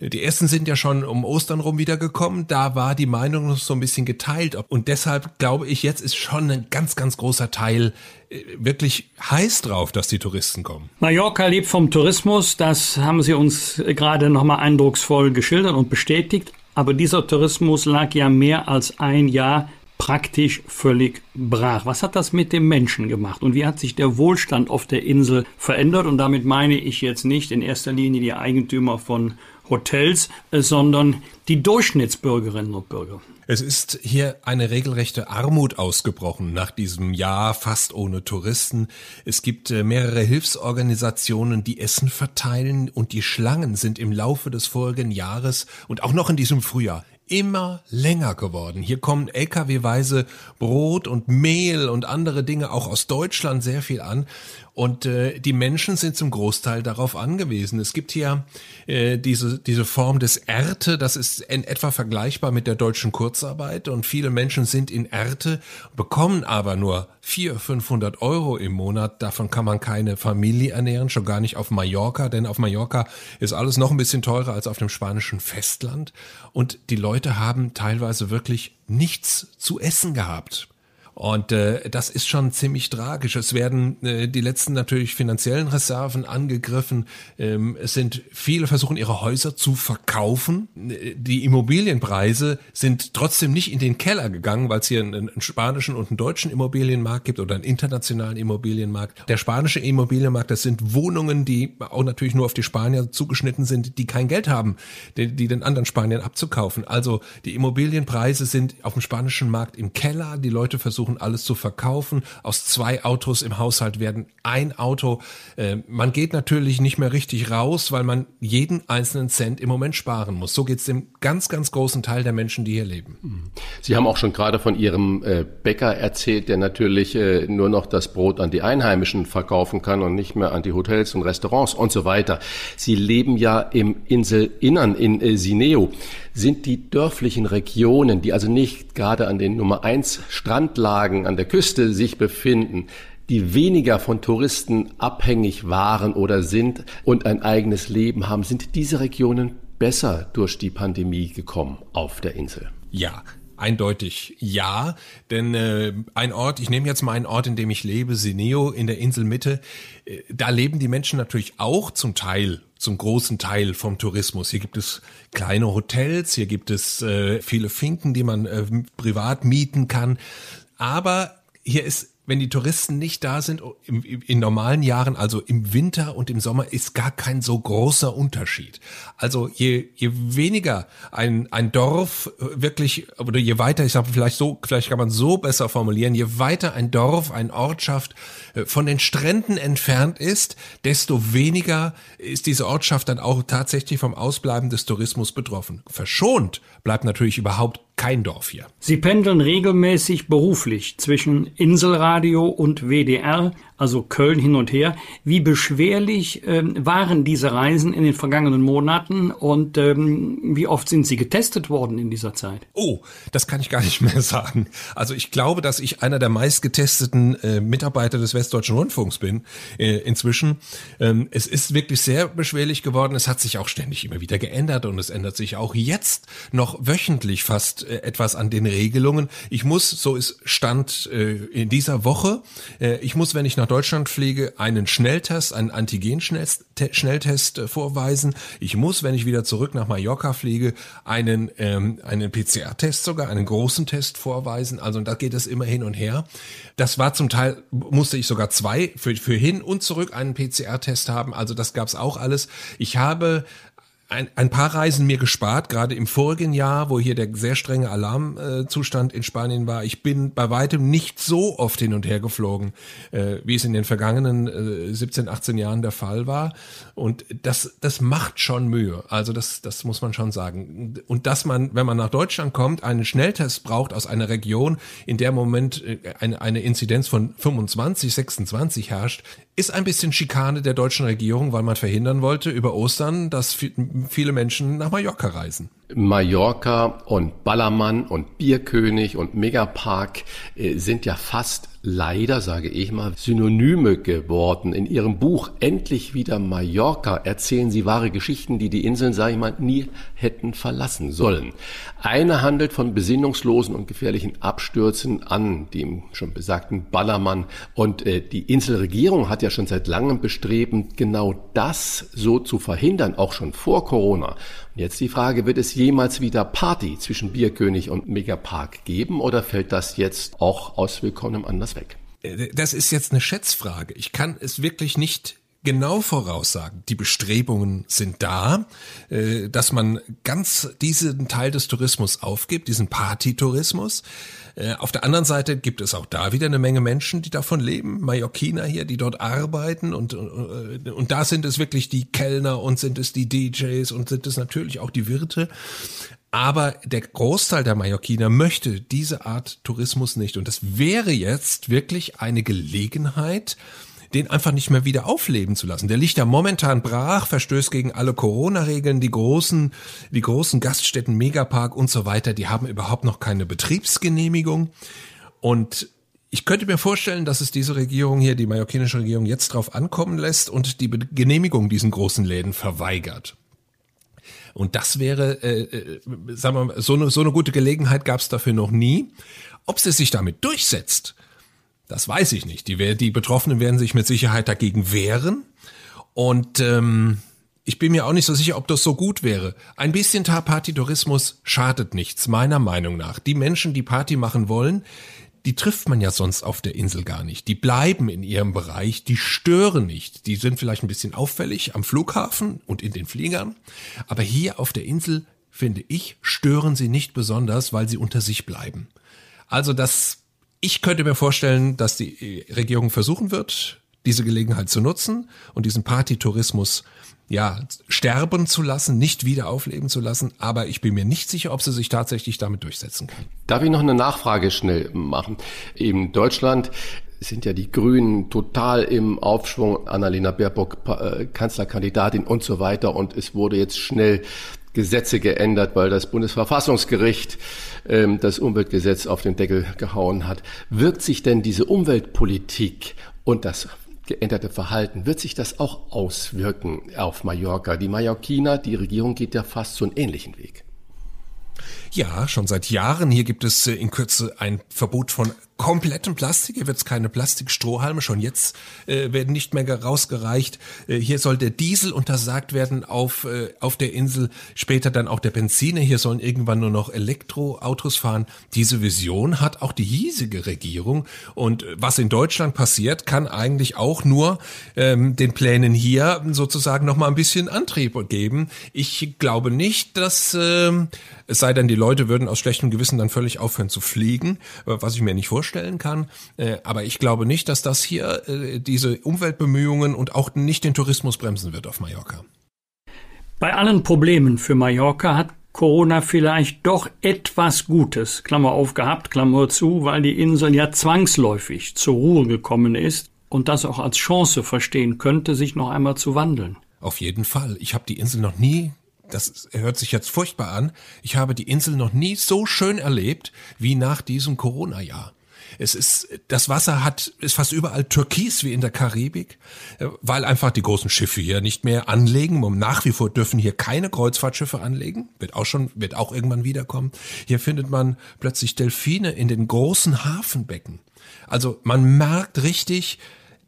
Die ersten sind ja schon um Ostern rum wiedergekommen. Da war die Meinung noch so ein bisschen geteilt. Und deshalb glaube ich, jetzt ist schon ein ganz, ganz großer Teil äh, wirklich heiß drauf, dass die Touristen kommen. Mallorca lebt vom Tourismus. Das haben Sie uns gerade nochmal eindrucksvoll geschildert und bestätigt. Aber dieser Tourismus lag ja mehr als ein Jahr praktisch völlig brach. Was hat das mit dem Menschen gemacht und wie hat sich der Wohlstand auf der Insel verändert? Und damit meine ich jetzt nicht in erster Linie die Eigentümer von Hotels, äh, sondern die Durchschnittsbürgerinnen und Bürger. Es ist hier eine regelrechte Armut ausgebrochen nach diesem Jahr fast ohne Touristen. Es gibt äh, mehrere Hilfsorganisationen, die Essen verteilen und die Schlangen sind im Laufe des vorigen Jahres und auch noch in diesem Frühjahr immer länger geworden. Hier kommen LKW-weise Brot und Mehl und andere Dinge auch aus Deutschland sehr viel an. Und äh, die Menschen sind zum Großteil darauf angewiesen. Es gibt hier äh, diese, diese Form des Ernte, das ist in etwa vergleichbar mit der deutschen Kurzarbeit. Und viele Menschen sind in Ernte, bekommen aber nur 400, 500 Euro im Monat. Davon kann man keine Familie ernähren, schon gar nicht auf Mallorca, denn auf Mallorca ist alles noch ein bisschen teurer als auf dem spanischen Festland. Und die Leute haben teilweise wirklich nichts zu essen gehabt. Und äh, das ist schon ziemlich tragisch. Es werden äh, die letzten natürlich finanziellen Reserven angegriffen. Ähm, es sind viele versuchen ihre Häuser zu verkaufen. Die Immobilienpreise sind trotzdem nicht in den Keller gegangen, weil es hier einen, einen spanischen und einen deutschen Immobilienmarkt gibt oder einen internationalen Immobilienmarkt. Der spanische Immobilienmarkt, das sind Wohnungen, die auch natürlich nur auf die Spanier zugeschnitten sind, die kein Geld haben, die, die den anderen Spaniern abzukaufen. Also die Immobilienpreise sind auf dem spanischen Markt im Keller. Die Leute versuchen versuchen alles zu verkaufen. Aus zwei Autos im Haushalt werden ein Auto. Äh, man geht natürlich nicht mehr richtig raus, weil man jeden einzelnen Cent im Moment sparen muss. So geht es dem ganz, ganz großen Teil der Menschen, die hier leben. Mhm. Sie haben auch schon gerade von Ihrem äh, Bäcker erzählt, der natürlich äh, nur noch das Brot an die Einheimischen verkaufen kann und nicht mehr an die Hotels und Restaurants und so weiter. Sie leben ja im Inselinnern in Sineo. Sind die dörflichen Regionen, die also nicht gerade an den Nummer eins Strandlagen an der Küste sich befinden, die weniger von Touristen abhängig waren oder sind und ein eigenes Leben haben, sind diese Regionen besser durch die Pandemie gekommen auf der Insel? Ja, Eindeutig ja, denn äh, ein Ort, ich nehme jetzt mal einen Ort, in dem ich lebe, Sineo in der Inselmitte, äh, da leben die Menschen natürlich auch zum Teil, zum großen Teil vom Tourismus. Hier gibt es kleine Hotels, hier gibt es äh, viele Finken, die man äh, privat mieten kann. Aber hier ist wenn die Touristen nicht da sind, im, in normalen Jahren, also im Winter und im Sommer, ist gar kein so großer Unterschied. Also je, je weniger ein, ein Dorf wirklich, oder je weiter, ich sage vielleicht so, vielleicht kann man so besser formulieren, je weiter ein Dorf, eine Ortschaft äh, von den Stränden entfernt ist, desto weniger ist diese Ortschaft dann auch tatsächlich vom Ausbleiben des Tourismus betroffen. Verschont bleibt natürlich überhaupt kein Dorf hier. Sie pendeln regelmäßig beruflich zwischen Inselradio und WDR, also Köln hin und her. Wie beschwerlich ähm, waren diese Reisen in den vergangenen Monaten und ähm, wie oft sind Sie getestet worden in dieser Zeit? Oh, das kann ich gar nicht mehr sagen. Also ich glaube, dass ich einer der meistgetesteten äh, Mitarbeiter des Westdeutschen Rundfunks bin äh, inzwischen. Ähm, es ist wirklich sehr beschwerlich geworden. Es hat sich auch ständig immer wieder geändert und es ändert sich auch jetzt noch wöchentlich fast äh, etwas an den Regelungen. Ich muss, so ist Stand äh, in dieser Woche, äh, ich muss, wenn ich nach Deutschland fliege, einen Schnelltest, einen Antigen-Schnelltest äh, vorweisen. Ich muss, wenn ich wieder zurück nach Mallorca fliege, einen, ähm, einen PCR-Test sogar, einen großen Test vorweisen. Also da geht es immer hin und her. Das war zum Teil, musste ich sogar zwei für, für hin und zurück einen PCR-Test haben. Also das gab's auch alles. Ich habe ein, ein paar Reisen mir gespart, gerade im vorigen Jahr, wo hier der sehr strenge Alarmzustand äh, in Spanien war. Ich bin bei weitem nicht so oft hin und her geflogen, äh, wie es in den vergangenen äh, 17, 18 Jahren der Fall war. Und das, das macht schon Mühe. Also das, das muss man schon sagen. Und dass man, wenn man nach Deutschland kommt, einen Schnelltest braucht aus einer Region, in der im Moment äh, eine, eine Inzidenz von 25, 26 herrscht, ist ein bisschen Schikane der deutschen Regierung, weil man verhindern wollte über Ostern, dass viele Menschen nach Mallorca reisen. Mallorca und Ballermann und Bierkönig und Megapark äh, sind ja fast leider, sage ich mal, Synonyme geworden. In Ihrem Buch Endlich wieder Mallorca erzählen Sie wahre Geschichten, die die Inseln, sage ich mal, nie hätten verlassen sollen. Eine handelt von besinnungslosen und gefährlichen Abstürzen an dem schon besagten Ballermann. Und äh, die Inselregierung hat ja schon seit langem bestreben, genau das so zu verhindern, auch schon vor Corona. Und jetzt die Frage, wird es jemals wieder Party zwischen Bierkönig und Megapark geben oder fällt das jetzt auch aus willkommenem Anlass weg? Das ist jetzt eine Schätzfrage. Ich kann es wirklich nicht genau voraussagen. Die Bestrebungen sind da, äh, dass man ganz diesen Teil des Tourismus aufgibt, diesen Partytourismus. Äh, auf der anderen Seite gibt es auch da wieder eine Menge Menschen, die davon leben, Mallorquiner hier, die dort arbeiten und, und, äh, und da sind es wirklich die Kellner und sind es die DJs und sind es natürlich auch die Wirte. Aber der Großteil der Mallorquiner möchte diese Art Tourismus nicht. Und das wäre jetzt wirklich eine Gelegenheit, den einfach nicht mehr wieder aufleben zu lassen. Der liegt da momentan brach, verstößt gegen alle Corona-Regeln. Die großen, die großen Gaststätten, Megapark und so weiter, die haben überhaupt noch keine Betriebsgenehmigung. Und ich könnte mir vorstellen, dass es diese Regierung hier, die mallorquinische Regierung, jetzt drauf ankommen lässt und die Genehmigung diesen großen Läden verweigert. Und das wäre, äh, äh, sagen wir mal, so eine, so eine gute Gelegenheit gab es dafür noch nie. Ob sie sich damit durchsetzt, das weiß ich nicht. Die, die Betroffenen werden sich mit Sicherheit dagegen wehren. Und ähm, ich bin mir auch nicht so sicher, ob das so gut wäre. Ein bisschen Partitourismus schadet nichts, meiner Meinung nach. Die Menschen, die Party machen wollen, die trifft man ja sonst auf der Insel gar nicht. Die bleiben in ihrem Bereich, die stören nicht. Die sind vielleicht ein bisschen auffällig am Flughafen und in den Fliegern. Aber hier auf der Insel, finde ich, stören sie nicht besonders, weil sie unter sich bleiben. Also das, ich könnte mir vorstellen, dass die Regierung versuchen wird, diese Gelegenheit zu nutzen und diesen Partytourismus ja, sterben zu lassen, nicht wieder aufleben zu lassen. Aber ich bin mir nicht sicher, ob sie sich tatsächlich damit durchsetzen kann. Darf ich noch eine Nachfrage schnell machen? In Deutschland sind ja die Grünen total im Aufschwung, Annalena Baerbock äh, Kanzlerkandidatin und so weiter. Und es wurde jetzt schnell Gesetze geändert, weil das Bundesverfassungsgericht ähm, das Umweltgesetz auf den Deckel gehauen hat. Wirkt sich denn diese Umweltpolitik und das geänderte Verhalten, wird sich das auch auswirken auf Mallorca? Die Mallorquiner, die Regierung geht ja fast so einen ähnlichen Weg. Ja, schon seit Jahren. Hier gibt es äh, in Kürze ein Verbot von komplettem Plastik. Hier wird es keine Plastikstrohhalme. Schon jetzt äh, werden nicht mehr rausgereicht. Äh, hier soll der Diesel untersagt werden auf, äh, auf der Insel. Später dann auch der Benziner. Hier sollen irgendwann nur noch Elektroautos fahren. Diese Vision hat auch die hiesige Regierung. Und äh, was in Deutschland passiert, kann eigentlich auch nur ähm, den Plänen hier sozusagen noch mal ein bisschen Antrieb geben. Ich glaube nicht, dass ähm, es sei denn, die Leute würden aus schlechtem Gewissen dann völlig aufhören zu fliegen, äh, was ich mir nicht vorstelle vorstellen kann. Äh, aber ich glaube nicht, dass das hier äh, diese Umweltbemühungen und auch nicht den Tourismus bremsen wird auf Mallorca. Bei allen Problemen für Mallorca hat Corona vielleicht doch etwas Gutes, Klammer auf gehabt, Klammer zu, weil die Insel ja zwangsläufig zur Ruhe gekommen ist und das auch als Chance verstehen könnte, sich noch einmal zu wandeln. Auf jeden Fall. Ich habe die Insel noch nie das hört sich jetzt furchtbar an. Ich habe die Insel noch nie so schön erlebt wie nach diesem Corona-Jahr. Es ist, das Wasser hat, ist fast überall türkis wie in der Karibik, äh, weil einfach die großen Schiffe hier nicht mehr anlegen. Und nach wie vor dürfen hier keine Kreuzfahrtschiffe anlegen. Wird auch schon, wird auch irgendwann wiederkommen. Hier findet man plötzlich Delfine in den großen Hafenbecken. Also man merkt richtig,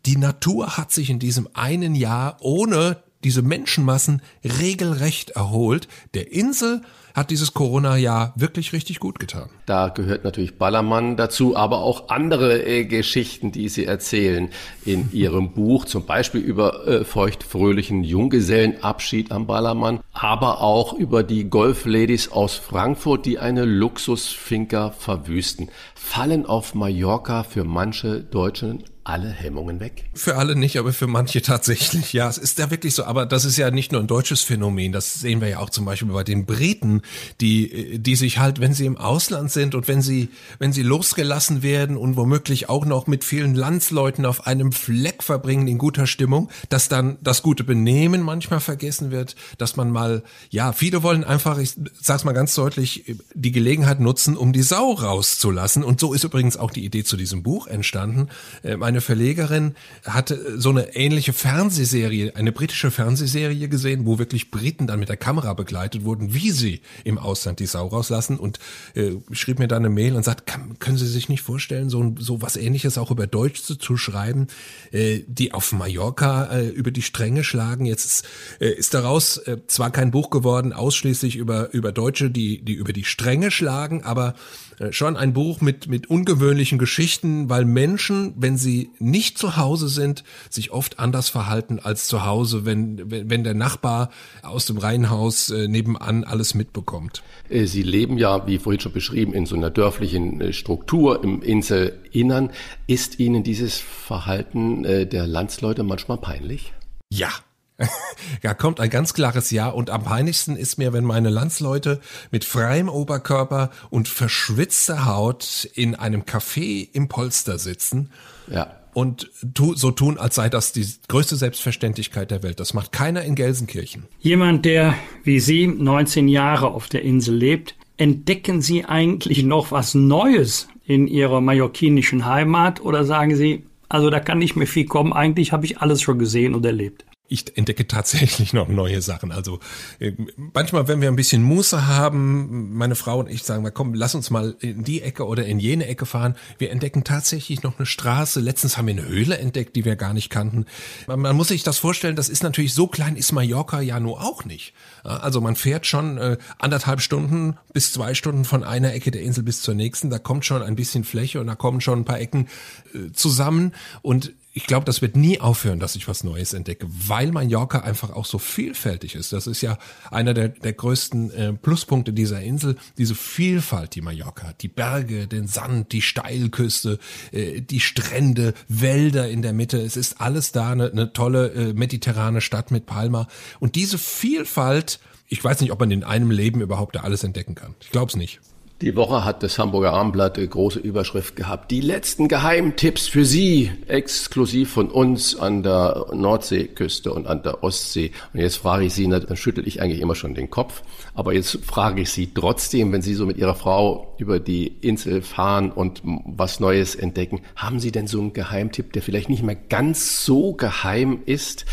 die Natur hat sich in diesem einen Jahr ohne diese Menschenmassen regelrecht erholt. Der Insel hat dieses Corona-Jahr wirklich richtig gut getan. Da gehört natürlich Ballermann dazu, aber auch andere äh, Geschichten, die Sie erzählen in Ihrem Buch, zum Beispiel über äh, feuchtfröhlichen Junggesellenabschied am Ballermann, aber auch über die Golfladies aus Frankfurt, die eine Luxusfinker verwüsten. Fallen auf Mallorca für manche Deutschen alle Hemmungen weg? Für alle nicht, aber für manche tatsächlich. Ja, es ist ja wirklich so. Aber das ist ja nicht nur ein deutsches Phänomen. Das sehen wir ja auch zum Beispiel bei den Briten, die, die sich halt, wenn sie im Ausland sind und wenn sie, wenn sie losgelassen werden und womöglich auch noch mit vielen Landsleuten auf einem Fleck verbringen in guter Stimmung, dass dann das gute Benehmen manchmal vergessen wird, dass man mal, ja, viele wollen einfach, ich sag's mal ganz deutlich, die Gelegenheit nutzen, um die Sau rauszulassen. Und so ist übrigens auch die Idee zu diesem Buch entstanden. Äh, eine Verlegerin hatte so eine ähnliche Fernsehserie, eine britische Fernsehserie gesehen, wo wirklich Briten dann mit der Kamera begleitet wurden, wie sie im Ausland die Sau rauslassen und äh, schrieb mir dann eine Mail und sagt, kann, können Sie sich nicht vorstellen, so, so was ähnliches auch über Deutsch zu, zu schreiben, äh, die auf Mallorca äh, über die Stränge schlagen. Jetzt ist, äh, ist daraus äh, zwar kein Buch geworden, ausschließlich über, über Deutsche, die, die über die Stränge schlagen, aber äh, schon ein Buch mit, mit ungewöhnlichen Geschichten, weil Menschen, wenn sie nicht zu Hause sind, sich oft anders verhalten als zu Hause, wenn, wenn, der Nachbar aus dem Reihenhaus äh, nebenan alles mitbekommt. Äh, sie leben ja, wie vorhin schon beschrieben, in so einer dörflichen Struktur im Inselinnern. Ist Ihnen dieses Verhalten der Landsleute manchmal peinlich? Ja, ja, kommt ein ganz klares Ja und am peinlichsten ist mir, wenn meine Landsleute mit freiem Oberkörper und verschwitzter Haut in einem Café im Polster sitzen. Ja. Und tu, so tun, als sei das die größte Selbstverständlichkeit der Welt. Das macht keiner in Gelsenkirchen. Jemand, der wie Sie 19 Jahre auf der Insel lebt, entdecken Sie eigentlich noch was Neues in Ihrer mallorquinischen Heimat oder sagen Sie, also da kann nicht mehr viel kommen, eigentlich habe ich alles schon gesehen und erlebt? Ich entdecke tatsächlich noch neue Sachen. Also äh, manchmal, wenn wir ein bisschen Muße haben, meine Frau und ich sagen, komm, lass uns mal in die Ecke oder in jene Ecke fahren. Wir entdecken tatsächlich noch eine Straße. Letztens haben wir eine Höhle entdeckt, die wir gar nicht kannten. Man, man muss sich das vorstellen, das ist natürlich so klein, ist Mallorca ja nur auch nicht. Also man fährt schon äh, anderthalb Stunden bis zwei Stunden von einer Ecke der Insel bis zur nächsten. Da kommt schon ein bisschen Fläche und da kommen schon ein paar Ecken äh, zusammen. Und ich glaube, das wird nie aufhören, dass ich was Neues entdecke, weil Mallorca einfach auch so vielfältig ist. Das ist ja einer der, der größten äh, Pluspunkte dieser Insel, diese Vielfalt, die Mallorca hat. Die Berge, den Sand, die Steilküste, äh, die Strände, Wälder in der Mitte. Es ist alles da, eine, eine tolle äh, mediterrane Stadt mit Palma. Und diese Vielfalt, ich weiß nicht, ob man in einem Leben überhaupt da alles entdecken kann. Ich glaube es nicht. Die Woche hat das Hamburger Armblatt eine große Überschrift gehabt. Die letzten Geheimtipps für Sie, exklusiv von uns an der Nordseeküste und an der Ostsee. Und jetzt frage ich Sie, dann schüttel ich eigentlich immer schon den Kopf. Aber jetzt frage ich Sie trotzdem, wenn Sie so mit Ihrer Frau über die Insel fahren und was Neues entdecken, haben Sie denn so einen Geheimtipp, der vielleicht nicht mehr ganz so geheim ist,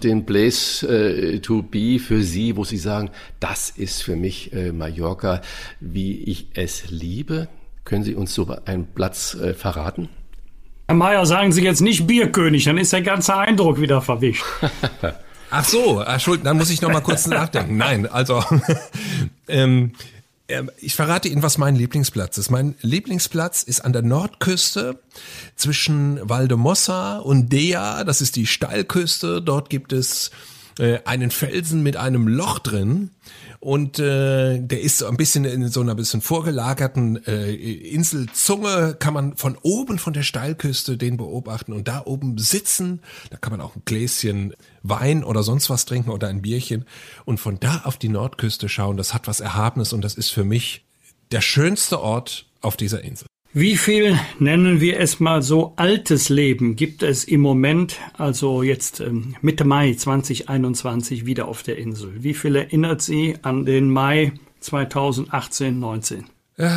den Place äh, to be für Sie, wo Sie sagen, das ist für mich äh, Mallorca, wie ich es liebe. Können Sie uns so einen Platz äh, verraten? Herr Mayer, sagen Sie jetzt nicht Bierkönig, dann ist der ganze Eindruck wieder verwischt. Ach so, Entschuldigung, dann muss ich noch mal kurz nachdenken. Nein, also ähm, ähm, ich verrate Ihnen, was mein Lieblingsplatz ist. Mein Lieblingsplatz ist an der Nordküste zwischen Valdemossa und Dea. Das ist die Steilküste. Dort gibt es äh, einen Felsen mit einem Loch drin. Und äh, der ist so ein bisschen in so einer bisschen vorgelagerten äh, Inselzunge, kann man von oben von der Steilküste den beobachten. Und da oben sitzen, da kann man auch ein Gläschen Wein oder sonst was trinken oder ein Bierchen. Und von da auf die Nordküste schauen, das hat was Erhabenes. Und das ist für mich der schönste Ort auf dieser Insel. Wie viel nennen wir es mal so altes Leben gibt es im Moment, also jetzt ähm, Mitte Mai 2021 wieder auf der Insel? Wie viel erinnert Sie an den Mai 2018, 19? Äh,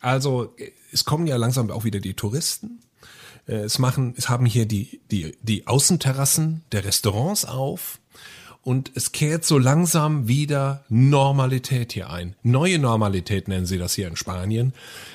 also es kommen ja langsam auch wieder die Touristen. Äh, es machen, es haben hier die, die, die Außenterrassen der Restaurants auf und es kehrt so langsam wieder Normalität hier ein. Neue Normalität nennen sie das hier in Spanien.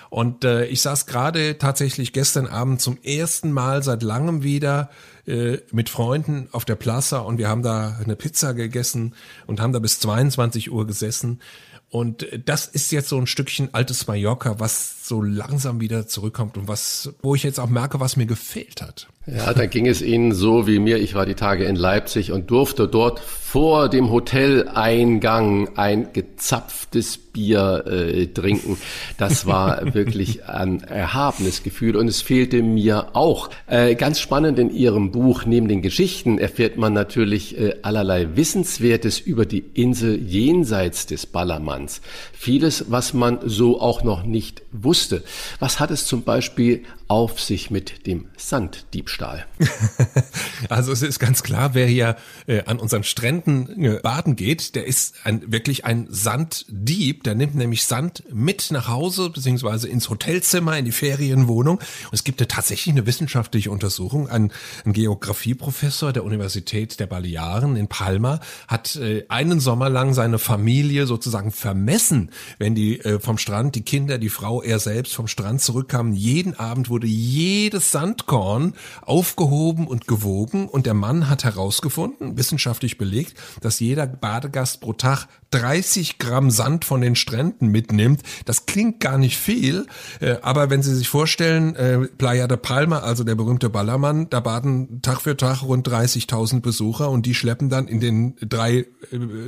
Und äh, ich saß gerade tatsächlich gestern Abend zum ersten Mal seit langem wieder äh, mit Freunden auf der Plaza und wir haben da eine Pizza gegessen und haben da bis 22 Uhr gesessen. Und das ist jetzt so ein Stückchen altes Mallorca, was so langsam wieder zurückkommt und was, wo ich jetzt auch merke, was mir gefehlt hat. Ja, dann ging es Ihnen so wie mir. Ich war die Tage in Leipzig und durfte dort vor dem Hoteleingang ein gezapftes Bier äh, trinken. Das war wirklich ein erhabenes Gefühl und es fehlte mir auch. Äh, ganz spannend in Ihrem Buch, neben den Geschichten erfährt man natürlich äh, allerlei Wissenswertes über die Insel jenseits des Ballermanns. Vieles, was man so auch noch nicht wusste. Was hat es zum Beispiel auf sich mit dem Sanddiebstahl? also es ist ganz klar, wer hier äh, an unseren Stränden äh, baden geht, der ist ein, wirklich ein Sanddieb. Der nimmt nämlich Sand mit nach Hause beziehungsweise ins Hotelzimmer, in die Ferienwohnung. Und es gibt ja tatsächlich eine wissenschaftliche Untersuchung. Ein, ein Geografieprofessor der Universität der Balearen in Palma hat äh, einen Sommer lang seine Familie sozusagen vermessen, wenn die äh, vom Strand, die Kinder, die Frau, er selbst vom Strand zurückkamen. Jeden Abend wurde jedes Sandkorn aufgehoben und gewogen und der Mann hat herausgefunden, wissenschaftlich belegt, dass jeder Badegast pro Tag 30 Gramm Sand von den Stränden mitnimmt. Das klingt gar nicht viel, äh, aber wenn Sie sich vorstellen, äh, Playa de Palma, also der berühmte Ballermann, da baden Tag für Tag rund 30.000 Besucher und die schleppen dann in den drei äh,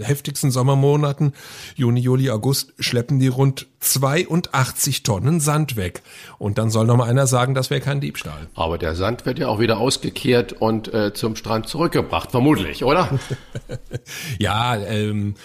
heftigsten Sommermonaten, Juni, Juli, August, schleppen die rund 82 Tonnen Sand weg. Und dann soll noch mal einer sagen, das wäre kein Diebstahl. Aber der Sand wird ja auch wieder ausgekehrt und äh, zum Strand zurückgebracht, vermutlich, oder? ja, ähm,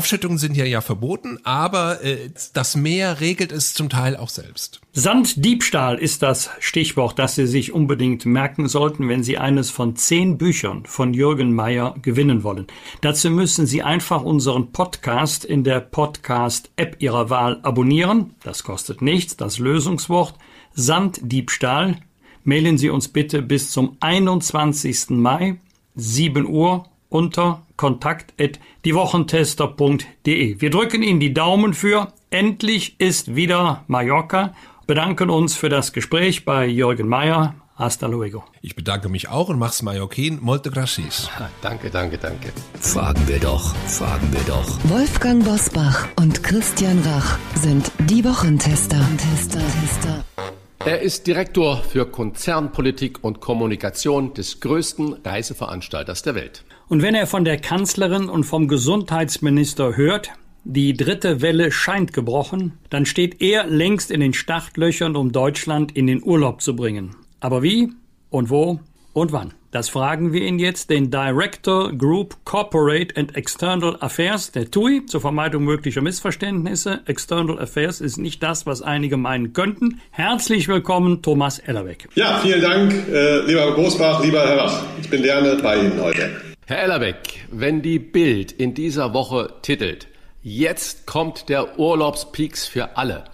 Aufschüttungen sind ja ja verboten, aber äh, das Meer regelt es zum Teil auch selbst. Sanddiebstahl ist das Stichwort, das Sie sich unbedingt merken sollten, wenn Sie eines von zehn Büchern von Jürgen Mayer gewinnen wollen. Dazu müssen Sie einfach unseren Podcast in der Podcast-App Ihrer Wahl abonnieren. Das kostet nichts. Das Lösungswort Sanddiebstahl. Mailen Sie uns bitte bis zum 21. Mai, 7 Uhr unter kontakt.diewochentester.de. Wir drücken Ihnen die Daumen für Endlich ist wieder Mallorca bedanken uns für das Gespräch bei Jürgen Mayer. Hasta luego. Ich bedanke mich auch und mach's Mallorquin. Molte gracias. Danke, danke, danke. Fragen wir doch, fragen wir doch. Wolfgang Bosbach und Christian Rach sind die Wochentester. Tester, Tester. Er ist Direktor für Konzernpolitik und Kommunikation des größten Reiseveranstalters der Welt. Und wenn er von der Kanzlerin und vom Gesundheitsminister hört, die dritte Welle scheint gebrochen, dann steht er längst in den Startlöchern, um Deutschland in den Urlaub zu bringen. Aber wie und wo und wann? Das fragen wir ihn jetzt, den Director Group Corporate and External Affairs der TUI, zur Vermeidung möglicher Missverständnisse. External Affairs ist nicht das, was einige meinen könnten. Herzlich willkommen, Thomas Ellerbeck. Ja, vielen Dank, äh, lieber Großbach, lieber Herr Wach. Ich bin gerne bei Ihnen heute. Herr Ellerbeck, wenn die Bild in dieser Woche titelt, Jetzt kommt der Urlaubspeaks für alle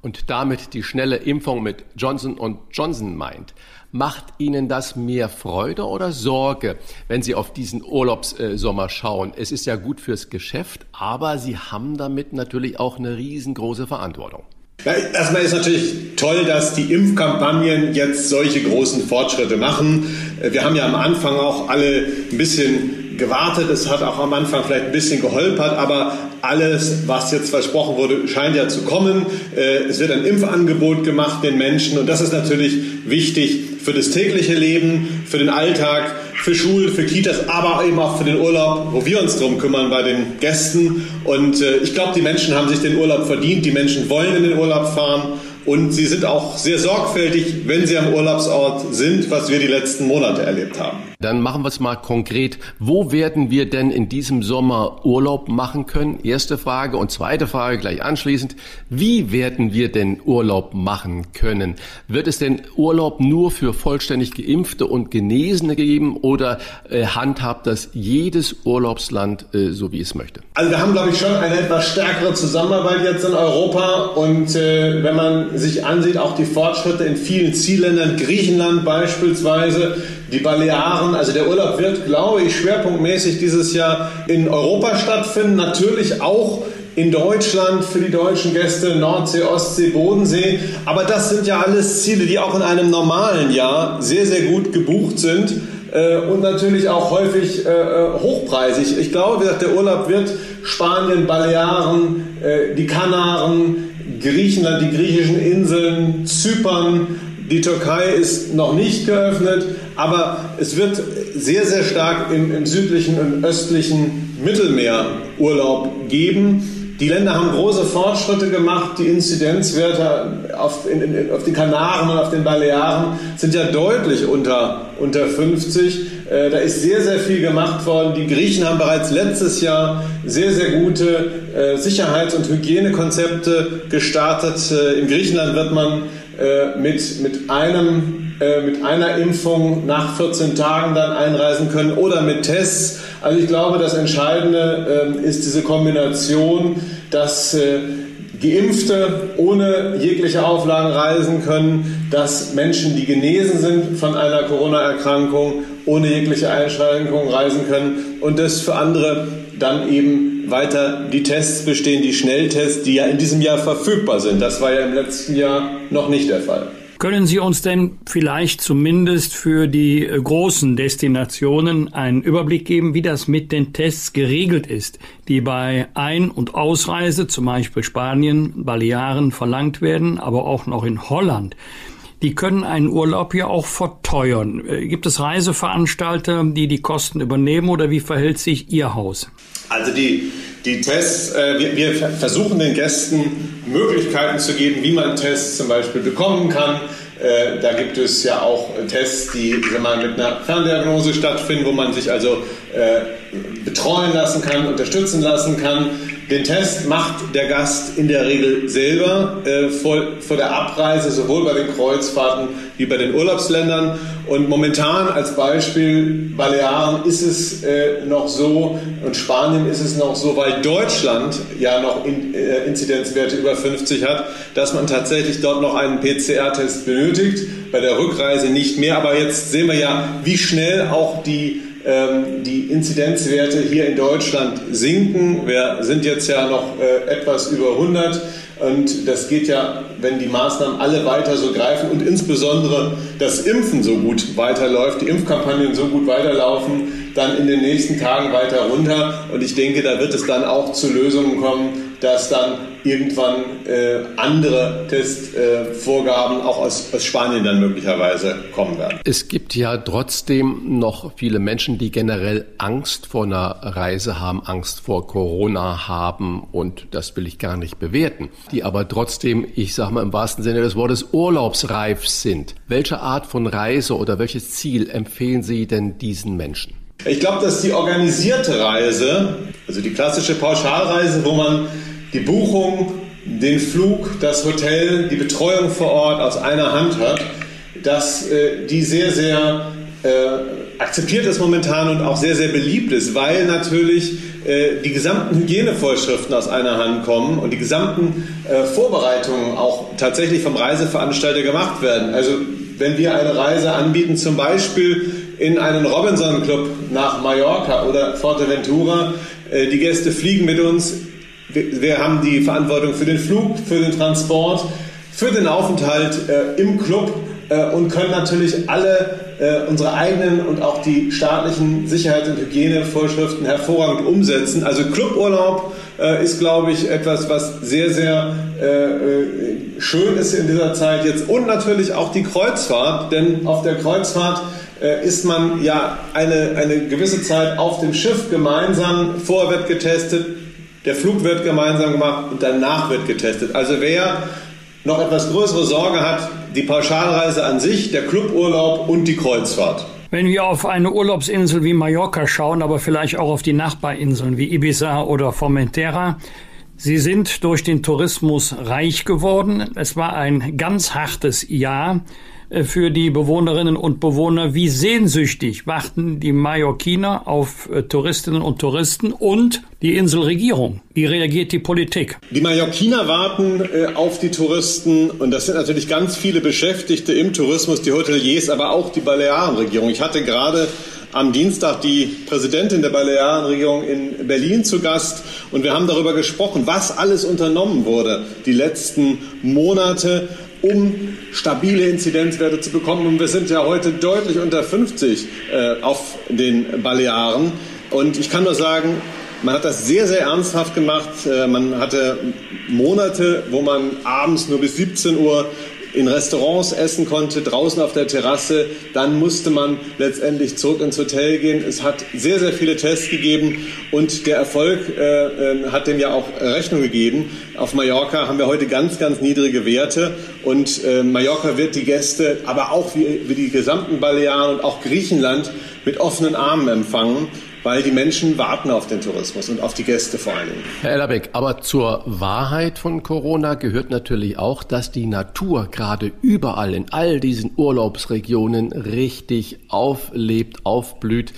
und damit die schnelle Impfung mit Johnson Johnson meint. Macht Ihnen das mehr Freude oder Sorge, wenn Sie auf diesen Urlaubssommer schauen? Es ist ja gut fürs Geschäft, aber Sie haben damit natürlich auch eine riesengroße Verantwortung. Ja, erstmal ist natürlich toll, dass die Impfkampagnen jetzt solche großen Fortschritte machen. Wir haben ja am Anfang auch alle ein bisschen gewartet. Es hat auch am Anfang vielleicht ein bisschen geholpert, aber alles, was jetzt versprochen wurde, scheint ja zu kommen. Äh, es wird ein Impfangebot gemacht den Menschen und das ist natürlich wichtig für das tägliche Leben, für den Alltag, für Schulen, für Kitas, aber eben auch für den Urlaub, wo wir uns drum kümmern bei den Gästen. Und äh, ich glaube, die Menschen haben sich den Urlaub verdient. Die Menschen wollen in den Urlaub fahren. Und sie sind auch sehr sorgfältig, wenn sie am Urlaubsort sind, was wir die letzten Monate erlebt haben. Dann machen wir es mal konkret. Wo werden wir denn in diesem Sommer Urlaub machen können? Erste Frage. Und zweite Frage gleich anschließend. Wie werden wir denn Urlaub machen können? Wird es denn Urlaub nur für vollständig Geimpfte und Genesene geben oder äh, handhabt das jedes Urlaubsland äh, so, wie es möchte? Also wir haben, glaube ich, schon eine etwas stärkere Zusammenarbeit jetzt in Europa. Und äh, wenn man sich ansieht, auch die Fortschritte in vielen Zielländern, Griechenland beispielsweise, die Balearen. Also der Urlaub wird, glaube ich, schwerpunktmäßig dieses Jahr in Europa stattfinden. Natürlich auch in Deutschland für die deutschen Gäste, Nordsee, Ostsee, Bodensee. Aber das sind ja alles Ziele, die auch in einem normalen Jahr sehr, sehr gut gebucht sind äh, und natürlich auch häufig äh, äh hochpreisig. Ich glaube, wie gesagt, der Urlaub wird Spanien, Balearen, die Kanaren, Griechenland, die griechischen Inseln, Zypern, die Türkei ist noch nicht geöffnet, aber es wird sehr, sehr stark im, im südlichen und östlichen Mittelmeer Urlaub geben. Die Länder haben große Fortschritte gemacht. Die Inzidenzwerte auf, in, in, auf den Kanaren und auf den Balearen sind ja deutlich unter, unter 50. Äh, da ist sehr, sehr viel gemacht worden. Die Griechen haben bereits letztes Jahr sehr, sehr gute äh, Sicherheits- und Hygienekonzepte gestartet. Äh, in Griechenland wird man äh, mit, mit, einem, äh, mit einer Impfung nach 14 Tagen dann einreisen können oder mit Tests. Also ich glaube, das Entscheidende äh, ist diese Kombination, dass äh, Geimpfte ohne jegliche Auflagen reisen können, dass Menschen, die genesen sind von einer Corona-Erkrankung, ohne jegliche Einschränkung reisen können und dass für andere dann eben weiter die Tests bestehen, die Schnelltests, die ja in diesem Jahr verfügbar sind. Das war ja im letzten Jahr noch nicht der Fall. Können Sie uns denn vielleicht zumindest für die äh, großen Destinationen einen Überblick geben, wie das mit den Tests geregelt ist, die bei Ein- und Ausreise, zum Beispiel Spanien, Balearen, verlangt werden, aber auch noch in Holland? Die können einen Urlaub ja auch verteuern. Äh, gibt es Reiseveranstalter, die die Kosten übernehmen oder wie verhält sich Ihr Haus? Also die, die Tests, äh, wir, wir, versuchen den Gästen Möglichkeiten zu geben, wie man Tests zum Beispiel bekommen kann. Äh, da gibt es ja auch Tests, die mal, mit einer Ferndiagnose stattfinden, wo man sich also äh, betreuen lassen kann, unterstützen lassen kann. Den Test macht der Gast in der Regel selber äh, vor, vor der Abreise, sowohl bei den Kreuzfahrten wie bei den Urlaubsländern. Und momentan als Beispiel Balearen ist es äh, noch so und Spanien ist es noch so, weil Deutschland ja noch in, äh, Inzidenzwerte über 50 hat, dass man tatsächlich dort noch einen PCR-Test benötigt. Bei der Rückreise nicht mehr. Aber jetzt sehen wir ja, wie schnell auch die die Inzidenzwerte hier in Deutschland sinken. Wir sind jetzt ja noch äh, etwas über 100 und das geht ja, wenn die Maßnahmen alle weiter so greifen und insbesondere das Impfen so gut weiterläuft, die Impfkampagnen so gut weiterlaufen, dann in den nächsten Tagen weiter runter. Und ich denke, da wird es dann auch zu Lösungen kommen, dass dann irgendwann äh, andere Testvorgaben äh, auch aus, aus Spanien dann möglicherweise kommen werden. Es gibt ja trotzdem noch viele Menschen, die generell Angst vor einer Reise haben, Angst vor Corona haben und das will ich gar nicht bewerten, die aber trotzdem, ich sage mal im wahrsten Sinne des Wortes, urlaubsreif sind. Welche Art von Reise oder welches Ziel empfehlen Sie denn diesen Menschen? Ich glaube, dass die organisierte Reise, also die klassische Pauschalreise, wo man die Buchung, den Flug, das Hotel, die Betreuung vor Ort aus einer Hand hat, dass äh, die sehr, sehr äh, akzeptiert ist momentan und auch sehr, sehr beliebt ist, weil natürlich äh, die gesamten Hygienevorschriften aus einer Hand kommen und die gesamten äh, Vorbereitungen auch tatsächlich vom Reiseveranstalter gemacht werden. Also wenn wir eine Reise anbieten, zum Beispiel in einen Robinson Club nach Mallorca oder Forteventura, äh, die Gäste fliegen mit uns wir, wir, haben die Verantwortung für den Flug, für den Transport, für den Aufenthalt äh, im Club äh, und können natürlich alle äh, unsere eigenen und auch die staatlichen Sicherheits- und Hygienevorschriften hervorragend umsetzen. Also Cluburlaub äh, ist, glaube ich, etwas, was sehr, sehr äh, äh, schön ist in dieser Zeit jetzt. Und natürlich auch die Kreuzfahrt, denn auf der Kreuzfahrt ist man ja eine, eine gewisse Zeit auf dem Schiff gemeinsam. Wird getestet, der Flug wird gemeinsam gemacht und danach wird getestet. Also wer noch etwas größere Sorge hat, die Pauschalreise an sich, der Cluburlaub und die Kreuzfahrt. Wenn wir auf eine Urlaubsinsel wie Mallorca schauen, aber vielleicht auch auf die Nachbarinseln wie Ibiza oder Formentera, Sie sind durch den Tourismus reich geworden. Es war ein ganz hartes Jahr. Äh, für die Bewohnerinnen und Bewohner, wie sehnsüchtig warten die Mallorquiner auf äh, Touristinnen und Touristen und die Inselregierung. Wie reagiert die Politik? Die Mallorquiner warten äh, auf die Touristen und das sind natürlich ganz viele Beschäftigte im Tourismus, die Hoteliers, aber auch die Balearenregierung. Ich hatte gerade am Dienstag die Präsidentin der Balearenregierung in Berlin zu Gast und wir haben darüber gesprochen, was alles unternommen wurde die letzten Monate, um stabile Inzidenzwerte zu bekommen. Und wir sind ja heute deutlich unter 50 äh, auf den Balearen. Und ich kann nur sagen, man hat das sehr, sehr ernsthaft gemacht. Äh, man hatte Monate, wo man abends nur bis 17 Uhr in Restaurants essen konnte, draußen auf der Terrasse. Dann musste man letztendlich zurück ins Hotel gehen. Es hat sehr, sehr viele Tests gegeben und der Erfolg äh, äh, hat dem ja auch Rechnung gegeben. Auf Mallorca haben wir heute ganz, ganz niedrige Werte und äh, Mallorca wird die Gäste, aber auch wie, wie die gesamten Balearen und auch Griechenland mit offenen Armen empfangen weil die Menschen warten auf den Tourismus und auf die Gäste vor allen Dingen. Herr Ellerbeck, aber zur Wahrheit von Corona gehört natürlich auch, dass die Natur gerade überall in all diesen Urlaubsregionen richtig auflebt, aufblüht.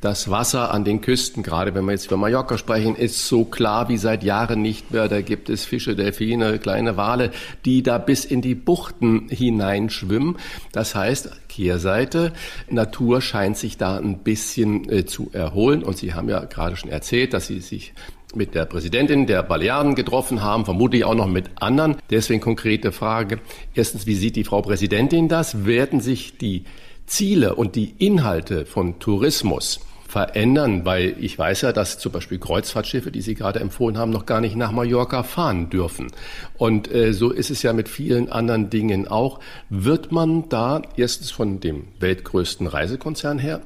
Das Wasser an den Küsten, gerade wenn wir jetzt über Mallorca sprechen, ist so klar wie seit Jahren nicht mehr. Da gibt es Fische, Delfine, kleine Wale, die da bis in die Buchten hineinschwimmen. Das heißt, Kehrseite, Natur scheint sich da ein bisschen äh, zu erholen. Und Sie haben ja gerade schon erzählt, dass Sie sich mit der Präsidentin der Balearen getroffen haben, vermutlich auch noch mit anderen. Deswegen konkrete Frage. Erstens, wie sieht die Frau Präsidentin das? Werden sich die Ziele und die Inhalte von Tourismus verändern, weil ich weiß ja, dass zum Beispiel Kreuzfahrtschiffe, die Sie gerade empfohlen haben, noch gar nicht nach Mallorca fahren dürfen. Und äh, so ist es ja mit vielen anderen Dingen auch. Wird man da erstens von dem weltgrößten Reisekonzern her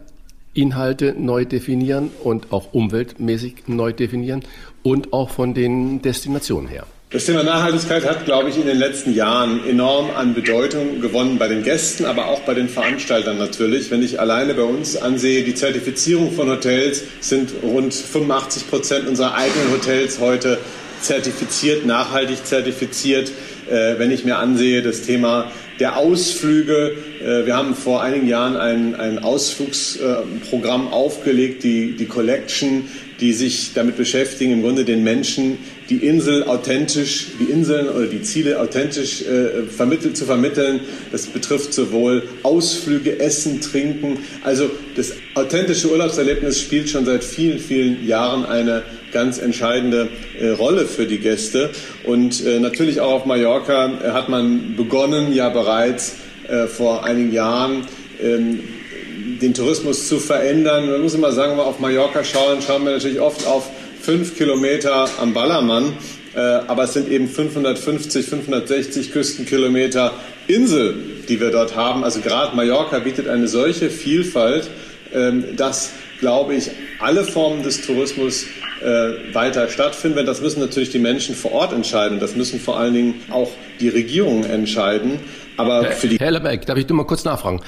Inhalte neu definieren und auch umweltmäßig neu definieren und auch von den Destinationen her? Das Thema Nachhaltigkeit hat, glaube ich, in den letzten Jahren enorm an Bedeutung gewonnen bei den Gästen, aber auch bei den Veranstaltern natürlich. Wenn ich alleine bei uns ansehe, die Zertifizierung von Hotels sind rund 85 Prozent unserer eigenen Hotels heute zertifiziert, nachhaltig zertifiziert. Äh, wenn ich mir ansehe, das Thema der Ausflüge. Äh, wir haben vor einigen Jahren ein, ein Ausflugsprogramm aufgelegt, die, die Collection, die sich damit beschäftigen, im Grunde den Menschen die Insel authentisch, die Inseln oder die Ziele authentisch äh, vermittelt, zu vermitteln. Das betrifft sowohl Ausflüge, Essen, Trinken. Also das authentische Urlaubserlebnis spielt schon seit vielen, vielen Jahren eine ganz entscheidende äh, Rolle für die Gäste. Und äh, natürlich auch auf Mallorca äh, hat man begonnen, ja bereits äh, vor einigen Jahren, ähm, den Tourismus zu verändern. Man muss immer sagen, wenn wir auf Mallorca schauen, schauen wir natürlich oft auf fünf Kilometer am Ballermann, äh, aber es sind eben 550, 560 Küstenkilometer Insel, die wir dort haben. Also gerade Mallorca bietet eine solche Vielfalt, ähm, dass, glaube ich, alle Formen des Tourismus äh, weiter stattfinden. Das müssen natürlich die Menschen vor Ort entscheiden. Das müssen vor allen Dingen auch die Regierungen entscheiden. Aber für die Herr Lebeck, darf ich nur mal kurz nachfragen?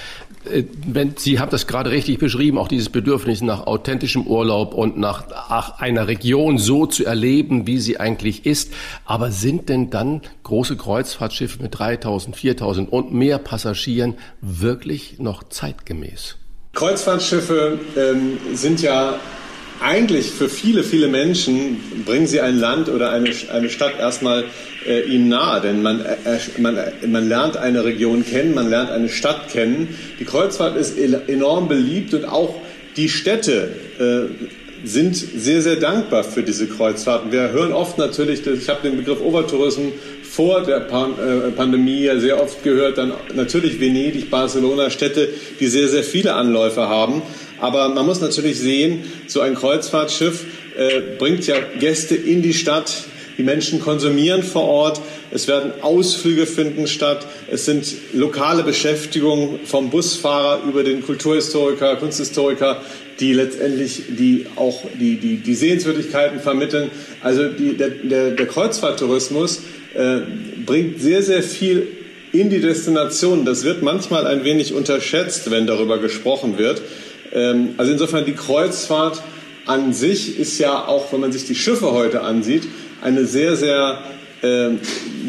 Äh, wenn, Sie haben das gerade richtig beschrieben, auch dieses Bedürfnis nach authentischem Urlaub und nach einer Region so zu erleben, wie sie eigentlich ist. Aber sind denn dann große Kreuzfahrtschiffe mit 3000, 4000 und mehr Passagieren wirklich noch zeitgemäß? Kreuzfahrtschiffe ähm, sind ja eigentlich für viele, viele Menschen bringen sie ein Land oder eine, eine Stadt erstmal äh, ihnen nahe, denn man, äh, man, man lernt eine Region kennen, man lernt eine Stadt kennen. Die Kreuzfahrt ist enorm beliebt und auch die Städte äh, sind sehr, sehr dankbar für diese Kreuzfahrten. Wir hören oft natürlich, ich habe den Begriff Overtourism vor der Pan äh, Pandemie ja sehr oft gehört, dann natürlich Venedig, Barcelona, Städte, die sehr, sehr viele Anläufe haben. Aber man muss natürlich sehen, so ein Kreuzfahrtschiff äh, bringt ja Gäste in die Stadt. Die Menschen konsumieren vor Ort. Es werden Ausflüge finden statt. Es sind lokale Beschäftigungen vom Busfahrer über den Kulturhistoriker, Kunsthistoriker, die letztendlich die auch die, die, die Sehenswürdigkeiten vermitteln. Also die, der, der, der Kreuzfahrttourismus äh, bringt sehr, sehr viel in die Destination. Das wird manchmal ein wenig unterschätzt, wenn darüber gesprochen wird. Ähm, also insofern die Kreuzfahrt an sich ist ja auch, wenn man sich die Schiffe heute ansieht, eine sehr, sehr äh,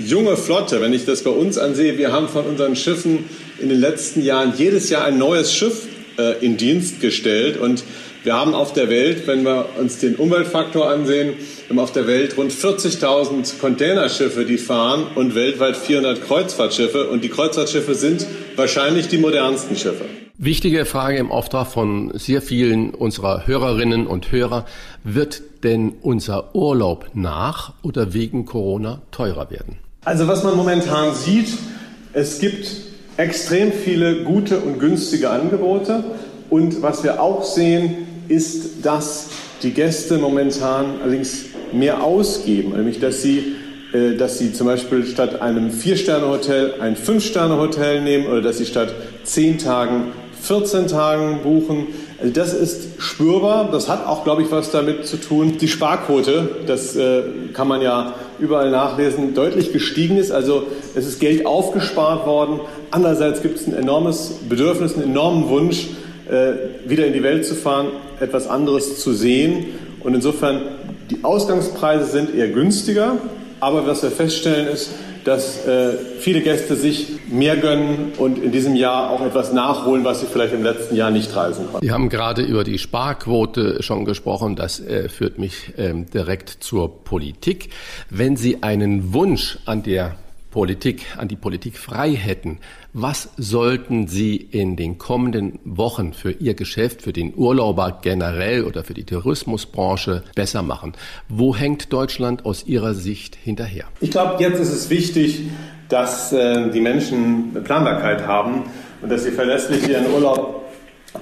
junge Flotte. Wenn ich das bei uns ansehe, wir haben von unseren Schiffen in den letzten Jahren jedes Jahr ein neues Schiff äh, in Dienst gestellt und wir haben auf der Welt, wenn wir uns den Umweltfaktor ansehen, wir haben auf der Welt rund 40.000 Containerschiffe, die fahren und weltweit 400 Kreuzfahrtschiffe. Und die Kreuzfahrtschiffe sind wahrscheinlich die modernsten Schiffe. Wichtige Frage im Auftrag von sehr vielen unserer Hörerinnen und Hörer. Wird denn unser Urlaub nach oder wegen Corona teurer werden? Also was man momentan sieht, es gibt extrem viele gute und günstige Angebote. Und was wir auch sehen, ist, dass die Gäste momentan allerdings mehr ausgeben, nämlich dass sie äh, dass sie zum Beispiel statt einem Vier-Sterne-Hotel ein Fünf-Sterne-Hotel nehmen oder dass sie statt zehn Tagen 14 Tagen buchen. Also das ist spürbar. Das hat auch, glaube ich, was damit zu tun. Die Sparquote, das äh, kann man ja überall nachlesen, deutlich gestiegen ist. Also es ist Geld aufgespart worden. Andererseits gibt es ein enormes Bedürfnis, einen enormen Wunsch, äh, wieder in die Welt zu fahren, etwas anderes zu sehen. Und insofern, die Ausgangspreise sind eher günstiger. Aber was wir feststellen ist, dass äh, viele Gäste sich mehr gönnen und in diesem Jahr auch etwas nachholen, was sie vielleicht im letzten Jahr nicht reisen konnten. Sie haben gerade über die Sparquote schon gesprochen. Das äh, führt mich ähm, direkt zur Politik. Wenn Sie einen Wunsch an der Politik, an die Politik frei hätten, was sollten Sie in den kommenden Wochen für Ihr Geschäft, für den Urlauber generell oder für die Tourismusbranche besser machen? Wo hängt Deutschland aus Ihrer Sicht hinterher? Ich glaube, jetzt ist es wichtig, dass äh, die Menschen Planbarkeit haben und dass sie verlässlich ihren Urlaub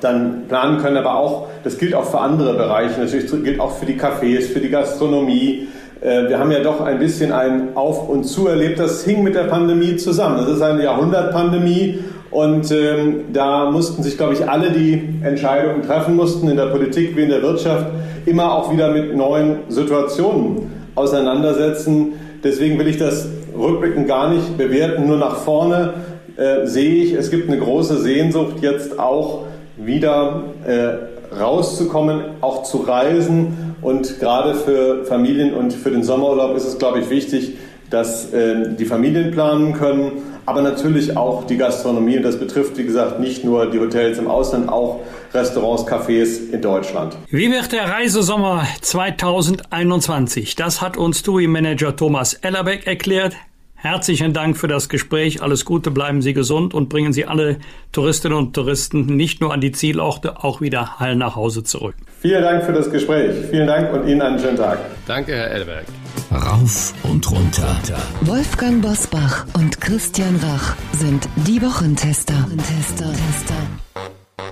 dann planen können, aber auch, das gilt auch für andere Bereiche, natürlich gilt auch für die Cafés, für die Gastronomie, äh, wir haben ja doch ein bisschen ein Auf und Zu erlebt. Das hing mit der Pandemie zusammen. Das ist eine Jahrhundertpandemie und ähm, da mussten sich, glaube ich, alle, die Entscheidungen treffen mussten, in der Politik wie in der Wirtschaft, immer auch wieder mit neuen Situationen auseinandersetzen. Deswegen will ich das rückblickend gar nicht bewerten. Nur nach vorne äh, sehe ich, es gibt eine große Sehnsucht jetzt auch wieder äh, rauszukommen, auch zu reisen. Und gerade für Familien und für den Sommerurlaub ist es, glaube ich, wichtig, dass äh, die Familien planen können, aber natürlich auch die Gastronomie. Und das betrifft, wie gesagt, nicht nur die Hotels im Ausland, auch Restaurants, Cafés in Deutschland. Wie wird der Reisesommer 2021? Das hat uns Touri-Manager Thomas Ellerbeck erklärt. Herzlichen Dank für das Gespräch. Alles Gute, bleiben Sie gesund und bringen Sie alle Touristinnen und Touristen nicht nur an die Zielorte, auch wieder heil nach Hause zurück. Vielen Dank für das Gespräch. Vielen Dank und Ihnen einen schönen Tag. Danke, Herr Elberg. Rauf und runter. Wolfgang Bosbach und Christian Rach sind die Wochentester. Tester.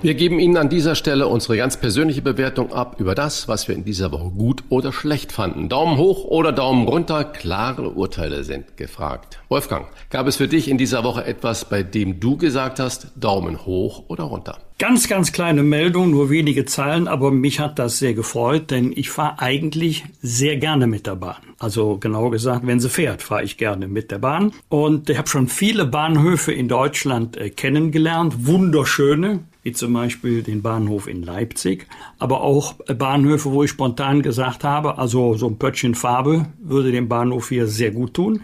Wir geben Ihnen an dieser Stelle unsere ganz persönliche Bewertung ab über das, was wir in dieser Woche gut oder schlecht fanden. Daumen hoch oder Daumen runter, klare Urteile sind gefragt. Wolfgang, gab es für dich in dieser Woche etwas, bei dem du gesagt hast, Daumen hoch oder runter? Ganz, ganz kleine Meldung, nur wenige Zeilen, aber mich hat das sehr gefreut, denn ich fahre eigentlich sehr gerne mit der Bahn. Also genau gesagt, wenn sie fährt, fahre ich gerne mit der Bahn. Und ich habe schon viele Bahnhöfe in Deutschland äh, kennengelernt, wunderschöne, wie zum Beispiel den Bahnhof in Leipzig, aber auch Bahnhöfe, wo ich spontan gesagt habe, also so ein Pöttchen Farbe würde dem Bahnhof hier sehr gut tun.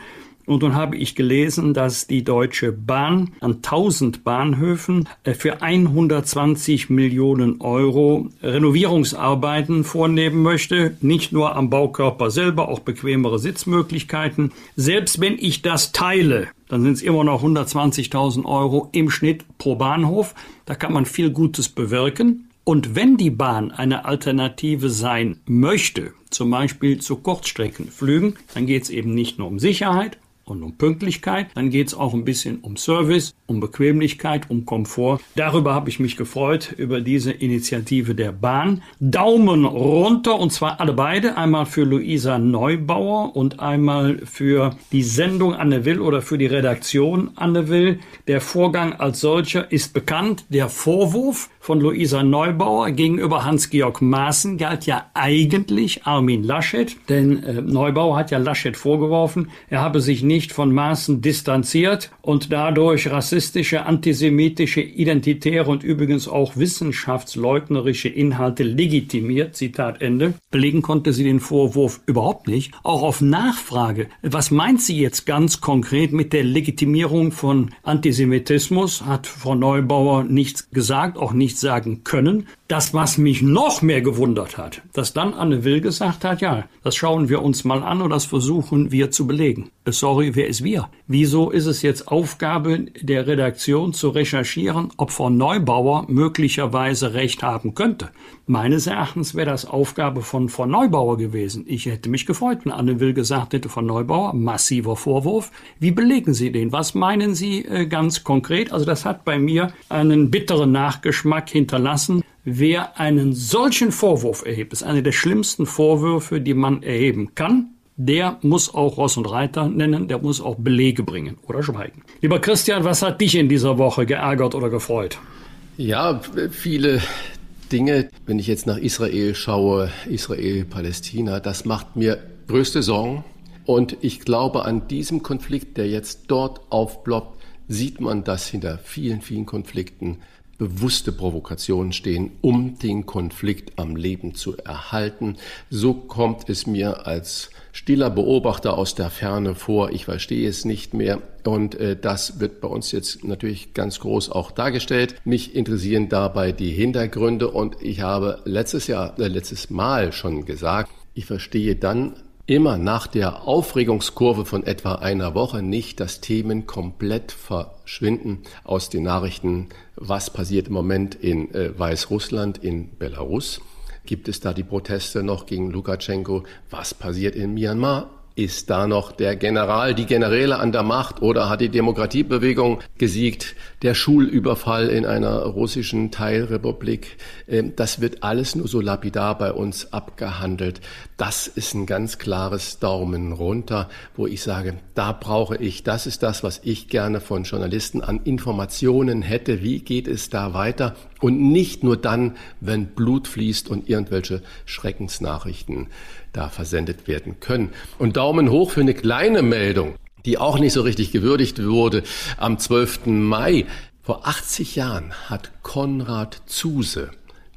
Und dann habe ich gelesen, dass die Deutsche Bahn an 1000 Bahnhöfen äh, für 120 Millionen Euro Renovierungsarbeiten vornehmen möchte. Nicht nur am Baukörper selber, auch bequemere Sitzmöglichkeiten. Selbst wenn ich das teile, dann sind es immer noch 120.000 Euro im Schnitt pro Bahnhof. Da kann man viel Gutes bewirken. Und wenn die Bahn eine Alternative sein möchte, zum Beispiel zu Kurzstreckenflügen, dann geht es eben nicht nur um Sicherheit und um Pünktlichkeit. Dann geht es auch ein bisschen um Service, um Bequemlichkeit, um Komfort. Darüber habe ich mich gefreut, über diese Initiative der Bahn. Daumen runter und zwar alle beide. Einmal für Luisa Neubauer und einmal für die Sendung Anne Will oder für die Redaktion Anne Will. Der Vorgang als solcher ist bekannt. Der Vorwurf von Luisa Neubauer gegenüber Hans-Georg Maaßen galt ja eigentlich Armin Laschet, denn äh, Neubauer hat ja Laschet vorgeworfen, er habe sich nicht von Maaßen distanziert und dadurch rassistische, antisemitische, identitäre und übrigens auch wissenschaftsleugnerische Inhalte legitimiert. Zitat Ende. Belegen konnte sie den Vorwurf überhaupt nicht. Auch auf Nachfrage, was meint sie jetzt ganz konkret mit der Legitimierung von Antisemitismus, hat Frau Neubauer nichts gesagt, auch nicht sagen können. Das, was mich noch mehr gewundert hat, dass dann Anne Will gesagt hat, ja, das schauen wir uns mal an und das versuchen wir zu belegen. Äh, sorry, wer ist wir? Wieso ist es jetzt Aufgabe der Redaktion zu recherchieren, ob Frau Neubauer möglicherweise recht haben könnte? Meines Erachtens wäre das Aufgabe von Frau Neubauer gewesen. Ich hätte mich gefreut, wenn Anne Will gesagt hätte, Frau Neubauer, massiver Vorwurf. Wie belegen Sie den? Was meinen Sie äh, ganz konkret? Also das hat bei mir einen bitteren Nachgeschmack hinterlassen. Wer einen solchen Vorwurf erhebt, ist einer der schlimmsten Vorwürfe, die man erheben kann. Der muss auch Ross und Reiter nennen, der muss auch Belege bringen oder schweigen. Lieber Christian, was hat dich in dieser Woche geärgert oder gefreut? Ja, viele Dinge. Wenn ich jetzt nach Israel schaue, Israel, Palästina, das macht mir größte Sorgen. Und ich glaube, an diesem Konflikt, der jetzt dort aufploppt, sieht man, dass hinter vielen, vielen Konflikten bewusste Provokationen stehen, um den Konflikt am Leben zu erhalten. So kommt es mir als stiller Beobachter aus der Ferne vor. Ich verstehe es nicht mehr. Und äh, das wird bei uns jetzt natürlich ganz groß auch dargestellt. Mich interessieren dabei die Hintergründe. Und ich habe letztes Jahr, äh, letztes Mal schon gesagt, ich verstehe dann immer nach der Aufregungskurve von etwa einer Woche nicht, dass Themen komplett verschwinden aus den Nachrichten. Was passiert im Moment in äh, Weißrussland, in Belarus? Gibt es da die Proteste noch gegen Lukaschenko? Was passiert in Myanmar? Ist da noch der General, die Generäle an der Macht oder hat die Demokratiebewegung gesiegt? Der Schulüberfall in einer russischen Teilrepublik, ähm, das wird alles nur so lapidar bei uns abgehandelt. Das ist ein ganz klares Daumen runter, wo ich sage, da brauche ich, das ist das, was ich gerne von Journalisten an Informationen hätte. Wie geht es da weiter? Und nicht nur dann, wenn Blut fließt und irgendwelche Schreckensnachrichten da versendet werden können. Und Daumen hoch für eine kleine Meldung, die auch nicht so richtig gewürdigt wurde. Am 12. Mai vor 80 Jahren hat Konrad Zuse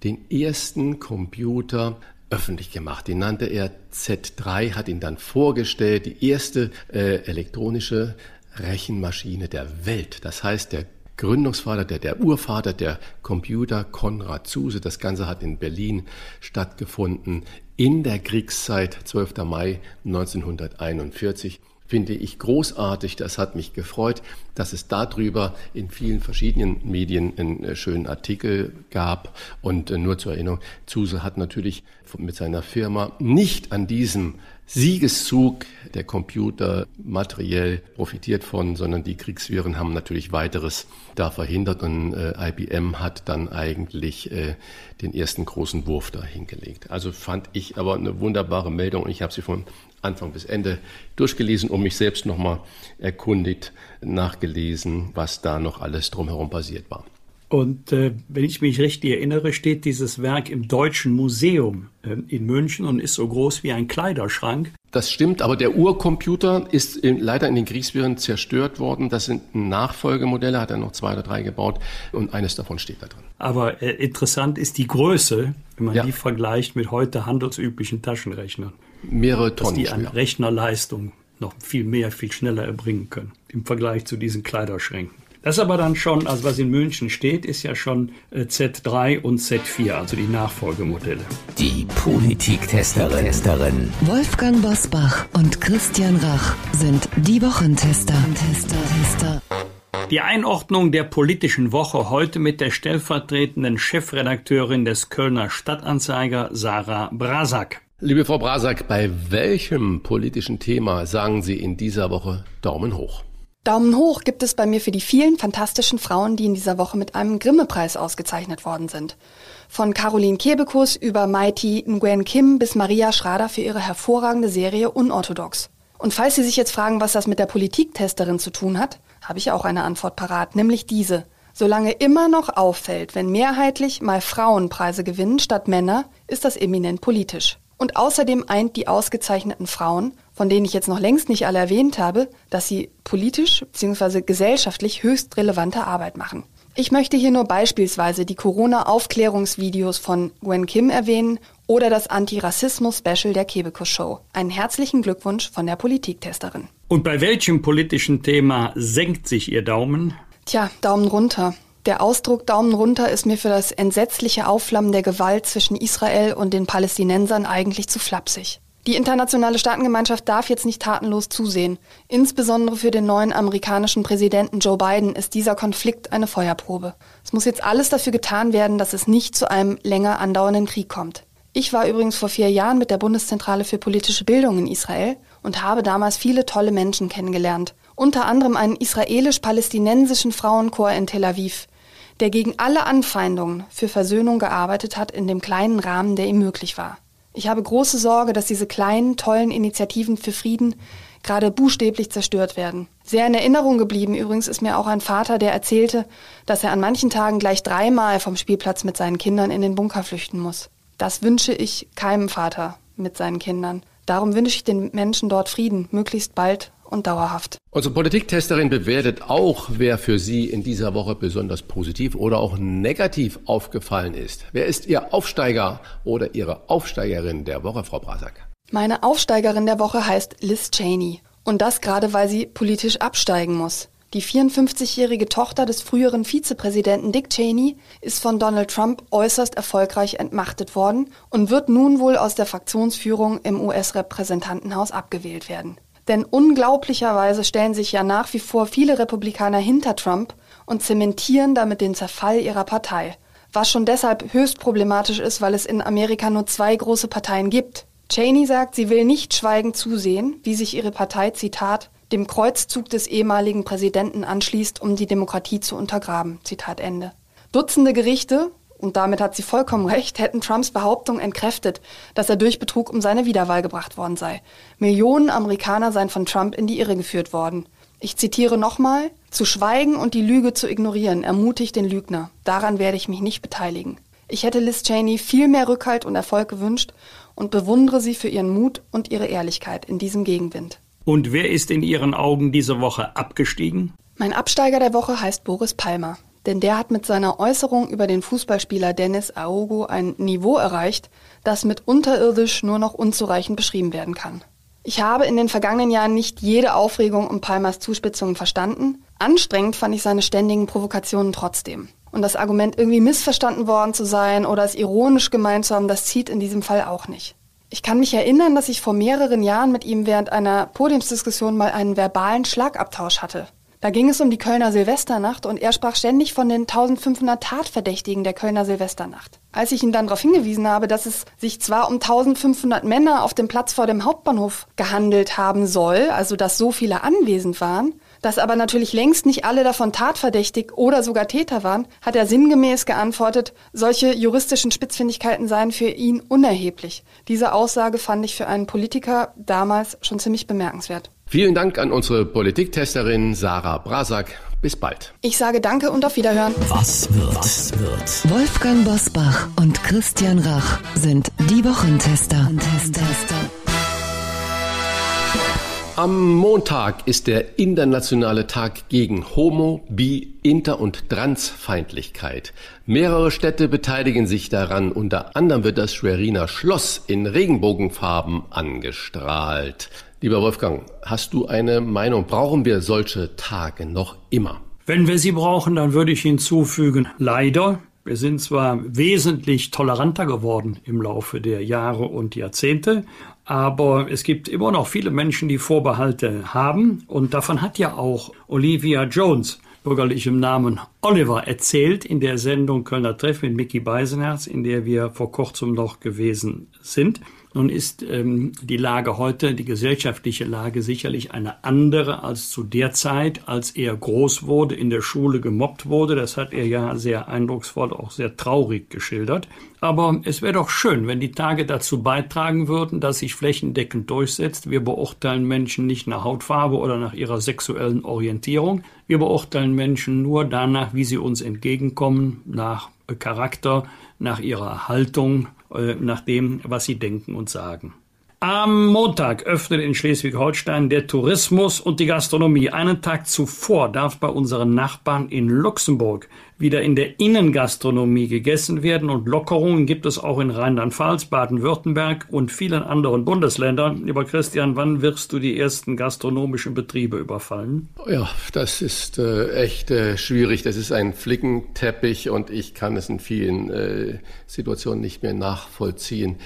den ersten Computer öffentlich gemacht. Den nannte er Z3, hat ihn dann vorgestellt, die erste äh, elektronische Rechenmaschine der Welt. Das heißt, der Gründungsvater, der, der Urvater der Computer, Konrad Zuse. Das Ganze hat in Berlin stattgefunden in der Kriegszeit, 12. Mai 1941 finde ich großartig. Das hat mich gefreut, dass es darüber in vielen verschiedenen Medien einen äh, schönen Artikel gab. Und äh, nur zur Erinnerung, Zuse hat natürlich mit seiner Firma nicht an diesem Siegeszug der Computer materiell profitiert von, sondern die Kriegswirren haben natürlich weiteres da verhindert und äh, IBM hat dann eigentlich äh, den ersten großen Wurf da hingelegt. Also fand ich aber eine wunderbare Meldung und ich habe sie von Anfang bis Ende durchgelesen und mich selbst nochmal erkundigt, nachgelesen, was da noch alles drumherum passiert war. Und äh, wenn ich mich richtig erinnere, steht dieses Werk im Deutschen Museum äh, in München und ist so groß wie ein Kleiderschrank. Das stimmt, aber der Urcomputer ist in, leider in den Kriegswirren zerstört worden. Das sind Nachfolgemodelle, hat er noch zwei oder drei gebaut und eines davon steht da drin. Aber äh, interessant ist die Größe, wenn man ja. die vergleicht mit heute handelsüblichen Taschenrechnern. Mehrere Tonnen. Dass die an Rechnerleistung noch viel mehr, viel schneller erbringen können im Vergleich zu diesen Kleiderschränken. Das ist aber dann schon, also was in München steht, ist ja schon äh, Z3 und Z4, also die Nachfolgemodelle. Die Politiktesterin. Testerin. Wolfgang Bosbach und Christian Rach sind die Wochentester. Tester, Tester. Die Einordnung der politischen Woche heute mit der stellvertretenden Chefredakteurin des Kölner Stadtanzeiger, Sarah Brasak. Liebe Frau Brasak, bei welchem politischen Thema sagen Sie in dieser Woche Daumen hoch? Daumen hoch gibt es bei mir für die vielen fantastischen Frauen, die in dieser Woche mit einem Grimme-Preis ausgezeichnet worden sind. Von Caroline Kebekus über Mighty Nguyen Kim bis Maria Schrader für ihre hervorragende Serie Unorthodox. Und falls Sie sich jetzt fragen, was das mit der Politiktesterin zu tun hat, habe ich auch eine Antwort parat, nämlich diese. Solange immer noch auffällt, wenn mehrheitlich mal Frauen Preise gewinnen statt Männer, ist das eminent politisch. Und außerdem eint die ausgezeichneten Frauen, von denen ich jetzt noch längst nicht alle erwähnt habe, dass sie politisch bzw. gesellschaftlich höchst relevante Arbeit machen. Ich möchte hier nur beispielsweise die Corona-Aufklärungsvideos von Gwen Kim erwähnen oder das Antirassismus-Special der Kebekus Show. Einen herzlichen Glückwunsch von der Politiktesterin. Und bei welchem politischen Thema senkt sich Ihr Daumen? Tja, Daumen runter. Der Ausdruck Daumen runter ist mir für das entsetzliche Aufflammen der Gewalt zwischen Israel und den Palästinensern eigentlich zu flapsig. Die internationale Staatengemeinschaft darf jetzt nicht tatenlos zusehen. Insbesondere für den neuen amerikanischen Präsidenten Joe Biden ist dieser Konflikt eine Feuerprobe. Es muss jetzt alles dafür getan werden, dass es nicht zu einem länger andauernden Krieg kommt. Ich war übrigens vor vier Jahren mit der Bundeszentrale für politische Bildung in Israel und habe damals viele tolle Menschen kennengelernt. Unter anderem einen israelisch-palästinensischen Frauenchor in Tel Aviv, der gegen alle Anfeindungen für Versöhnung gearbeitet hat in dem kleinen Rahmen, der ihm möglich war. Ich habe große Sorge, dass diese kleinen, tollen Initiativen für Frieden gerade buchstäblich zerstört werden. Sehr in Erinnerung geblieben übrigens ist mir auch ein Vater, der erzählte, dass er an manchen Tagen gleich dreimal vom Spielplatz mit seinen Kindern in den Bunker flüchten muss. Das wünsche ich keinem Vater mit seinen Kindern. Darum wünsche ich den Menschen dort Frieden, möglichst bald und dauerhaft. Unsere Politiktesterin bewertet auch, wer für Sie in dieser Woche besonders positiv oder auch negativ aufgefallen ist. Wer ist Ihr Aufsteiger oder Ihre Aufsteigerin der Woche, Frau Brasak? Meine Aufsteigerin der Woche heißt Liz Cheney. Und das gerade, weil sie politisch absteigen muss. Die 54-jährige Tochter des früheren Vizepräsidenten Dick Cheney ist von Donald Trump äußerst erfolgreich entmachtet worden und wird nun wohl aus der Fraktionsführung im US-Repräsentantenhaus abgewählt werden. Denn unglaublicherweise stellen sich ja nach wie vor viele Republikaner hinter Trump und zementieren damit den Zerfall ihrer Partei. Was schon deshalb höchst problematisch ist, weil es in Amerika nur zwei große Parteien gibt. Cheney sagt, sie will nicht schweigend zusehen, wie sich ihre Partei, Zitat, dem Kreuzzug des ehemaligen Präsidenten anschließt, um die Demokratie zu untergraben. Zitat Ende. Dutzende Gerichte, und damit hat sie vollkommen recht, hätten Trumps Behauptung entkräftet, dass er durch Betrug um seine Wiederwahl gebracht worden sei. Millionen Amerikaner seien von Trump in die Irre geführt worden. Ich zitiere nochmal, zu schweigen und die Lüge zu ignorieren ermutigt den Lügner. Daran werde ich mich nicht beteiligen. Ich hätte Liz Cheney viel mehr Rückhalt und Erfolg gewünscht und bewundere sie für ihren Mut und ihre Ehrlichkeit in diesem Gegenwind. Und wer ist in Ihren Augen diese Woche abgestiegen? Mein Absteiger der Woche heißt Boris Palmer. Denn der hat mit seiner Äußerung über den Fußballspieler Dennis Aogo ein Niveau erreicht, das mit unterirdisch nur noch unzureichend beschrieben werden kann. Ich habe in den vergangenen Jahren nicht jede Aufregung um Palmers Zuspitzungen verstanden. Anstrengend fand ich seine ständigen Provokationen trotzdem. Und das Argument, irgendwie missverstanden worden zu sein oder es ironisch gemeint zu haben, das zieht in diesem Fall auch nicht. Ich kann mich erinnern, dass ich vor mehreren Jahren mit ihm während einer Podiumsdiskussion mal einen verbalen Schlagabtausch hatte. Da ging es um die Kölner Silvesternacht und er sprach ständig von den 1500 Tatverdächtigen der Kölner Silvesternacht. Als ich ihn dann darauf hingewiesen habe, dass es sich zwar um 1500 Männer auf dem Platz vor dem Hauptbahnhof gehandelt haben soll, also dass so viele anwesend waren, dass aber natürlich längst nicht alle davon tatverdächtig oder sogar Täter waren, hat er sinngemäß geantwortet, solche juristischen Spitzfindigkeiten seien für ihn unerheblich. Diese Aussage fand ich für einen Politiker damals schon ziemlich bemerkenswert. Vielen Dank an unsere Politiktesterin Sarah Brasak. Bis bald. Ich sage Danke und auf Wiederhören. Was wird? Was wird? Wolfgang Bosbach und Christian Rach sind die Wochentester. Am Montag ist der internationale Tag gegen Homo, Bi, Inter- und Transfeindlichkeit. Mehrere Städte beteiligen sich daran. Unter anderem wird das Schweriner Schloss in Regenbogenfarben angestrahlt. Lieber Wolfgang, hast du eine Meinung? Brauchen wir solche Tage noch immer? Wenn wir sie brauchen, dann würde ich hinzufügen, leider. Wir sind zwar wesentlich toleranter geworden im Laufe der Jahre und Jahrzehnte, aber es gibt immer noch viele Menschen, die Vorbehalte haben. Und davon hat ja auch Olivia Jones, bürgerlichem Namen Oliver, erzählt in der Sendung Kölner Treff mit Mickey Beisenherz, in der wir vor kurzem noch gewesen sind. Nun ist ähm, die Lage heute, die gesellschaftliche Lage sicherlich eine andere als zu der Zeit, als er groß wurde, in der Schule gemobbt wurde. Das hat er ja sehr eindrucksvoll, auch sehr traurig geschildert. Aber es wäre doch schön, wenn die Tage dazu beitragen würden, dass sich flächendeckend durchsetzt. Wir beurteilen Menschen nicht nach Hautfarbe oder nach ihrer sexuellen Orientierung. Wir beurteilen Menschen nur danach, wie sie uns entgegenkommen, nach Charakter, nach ihrer Haltung, nach dem, was sie denken und sagen. Am Montag öffnet in Schleswig-Holstein der Tourismus und die Gastronomie. Einen Tag zuvor darf bei unseren Nachbarn in Luxemburg wieder in der Innengastronomie gegessen werden und Lockerungen gibt es auch in Rheinland-Pfalz, Baden-Württemberg und vielen anderen Bundesländern. Lieber Christian, wann wirst du die ersten gastronomischen Betriebe überfallen? Ja, das ist äh, echt äh, schwierig. Das ist ein Flickenteppich und ich kann es in vielen äh, Situationen nicht mehr nachvollziehen.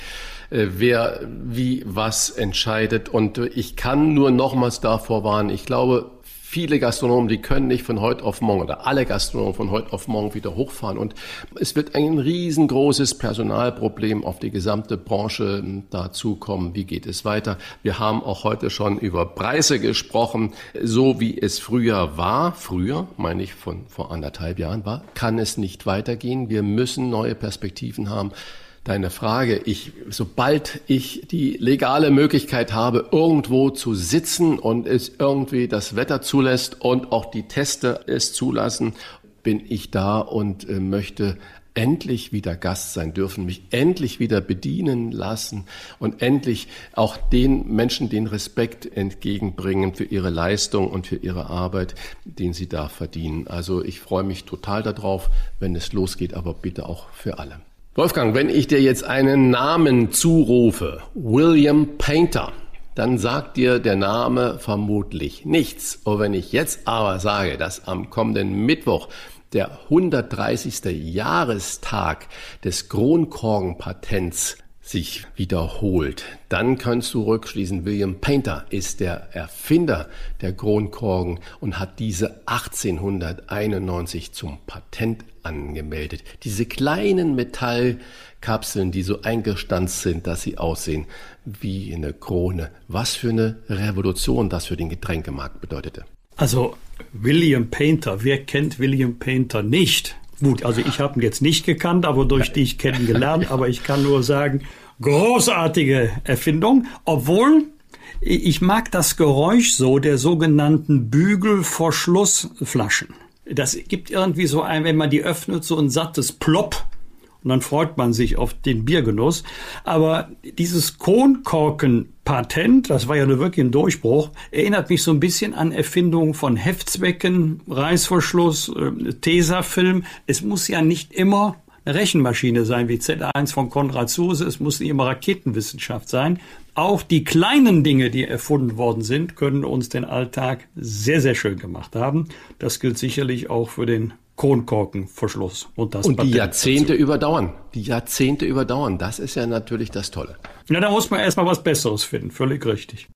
Äh, wer wie was entscheidet. Und ich kann nur nochmals davor warnen, ich glaube, viele Gastronomen, die können nicht von heute auf morgen oder alle Gastronomen von heute auf morgen wieder hochfahren. Und es wird ein riesengroßes Personalproblem auf die gesamte Branche dazukommen. Wie geht es weiter? Wir haben auch heute schon über Preise gesprochen. So wie es früher war, früher, meine ich von vor anderthalb Jahren war, kann es nicht weitergehen. Wir müssen neue Perspektiven haben deine Frage. Ich, sobald ich die legale Möglichkeit habe, irgendwo zu sitzen und es irgendwie das Wetter zulässt und auch die Teste es zulassen, bin ich da und äh, möchte endlich wieder Gast sein dürfen, mich endlich wieder bedienen lassen und endlich auch den Menschen den Respekt entgegenbringen für ihre Leistung und für ihre Arbeit, den sie da verdienen. Also ich freue mich total darauf, wenn es losgeht, aber bitte auch für alle. Wolfgang, wenn ich dir jetzt einen Namen zurufe, William Painter, dann sagt dir der Name vermutlich nichts. Und wenn ich jetzt aber sage, dass am kommenden Mittwoch der 130. Jahrestag des Kronkorkenpatents sich wiederholt, dann kannst du rückschließen, William Painter ist der Erfinder der Kronkorken und hat diese 1891 zum Patent angemeldet. Diese kleinen Metallkapseln, die so eingestanzt sind, dass sie aussehen wie eine Krone. Was für eine Revolution das für den Getränkemarkt bedeutete. Also William Painter, wer kennt William Painter nicht? Gut, also ich habe ihn jetzt nicht gekannt, aber durch dich kennengelernt. Aber ich kann nur sagen, großartige Erfindung, obwohl Ich mag das Geräusch so der sogenannten Bügelverschlussflaschen. Das gibt irgendwie so ein, wenn man die öffnet, so ein sattes Plopp. Und dann freut man sich auf den Biergenuss. Aber dieses Kronkorken-Patent, das war ja nur wirklich ein Durchbruch, erinnert mich so ein bisschen an Erfindungen von Heftzwecken, Reißverschluss, äh, Tesafilm. Es muss ja nicht immer eine Rechenmaschine sein wie Z1 von Konrad Zuse. Es muss nicht immer Raketenwissenschaft sein. Auch die kleinen Dinge, die erfunden worden sind, können uns den Alltag sehr, sehr schön gemacht haben. Das gilt sicherlich auch für den Kronkorkenverschluss. Und, das und die Jahrzehnte dazu. überdauern. Die Jahrzehnte überdauern. Das ist ja natürlich das Tolle. Na, da muss man erstmal was Besseres finden. Völlig richtig.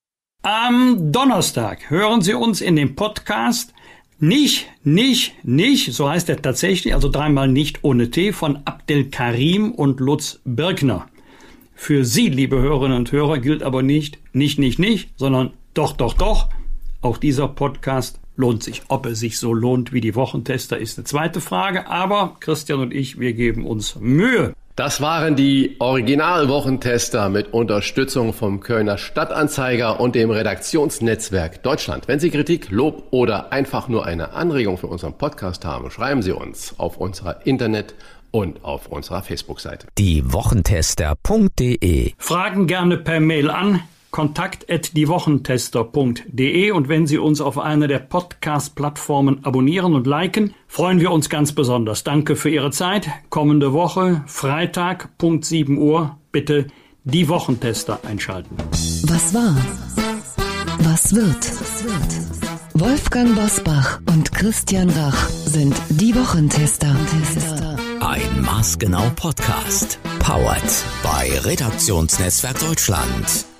Am Donnerstag hören Sie uns in dem Podcast nicht, nicht, nicht, so heißt er tatsächlich, also dreimal nicht ohne T, von Abdel Karim und Lutz Birkner. Für Sie, liebe Hörerinnen und Hörer, gilt aber nicht, nicht, nicht, nicht, sondern doch, doch, doch. Auch dieser Podcast lohnt sich. Ob er sich so lohnt wie die Wochentester, ist eine zweite Frage. Aber Christian und ich, wir geben uns Mühe. Das waren die Originalwochentester mit Unterstützung vom Kölner Stadtanzeiger und dem Redaktionsnetzwerk Deutschland. Wenn Sie Kritik, Lob oder einfach nur eine Anregung für unseren Podcast haben, schreiben Sie uns auf unserer Internet- und auf unserer Facebook-Seite. Die Wochentester.de Fragen gerne per Mail an kontakt@diewochentester.de und wenn Sie uns auf einer der Podcast-Plattformen abonnieren und liken, freuen wir uns ganz besonders. Danke für Ihre Zeit. Kommende Woche, Freitag, Punkt 7 Uhr, bitte die Wochentester einschalten. Was war? Was wird? Wolfgang Bosbach und Christian Rach sind die Wochentester. Ein maßgenau Podcast. Powered bei Redaktionsnetzwerk Deutschland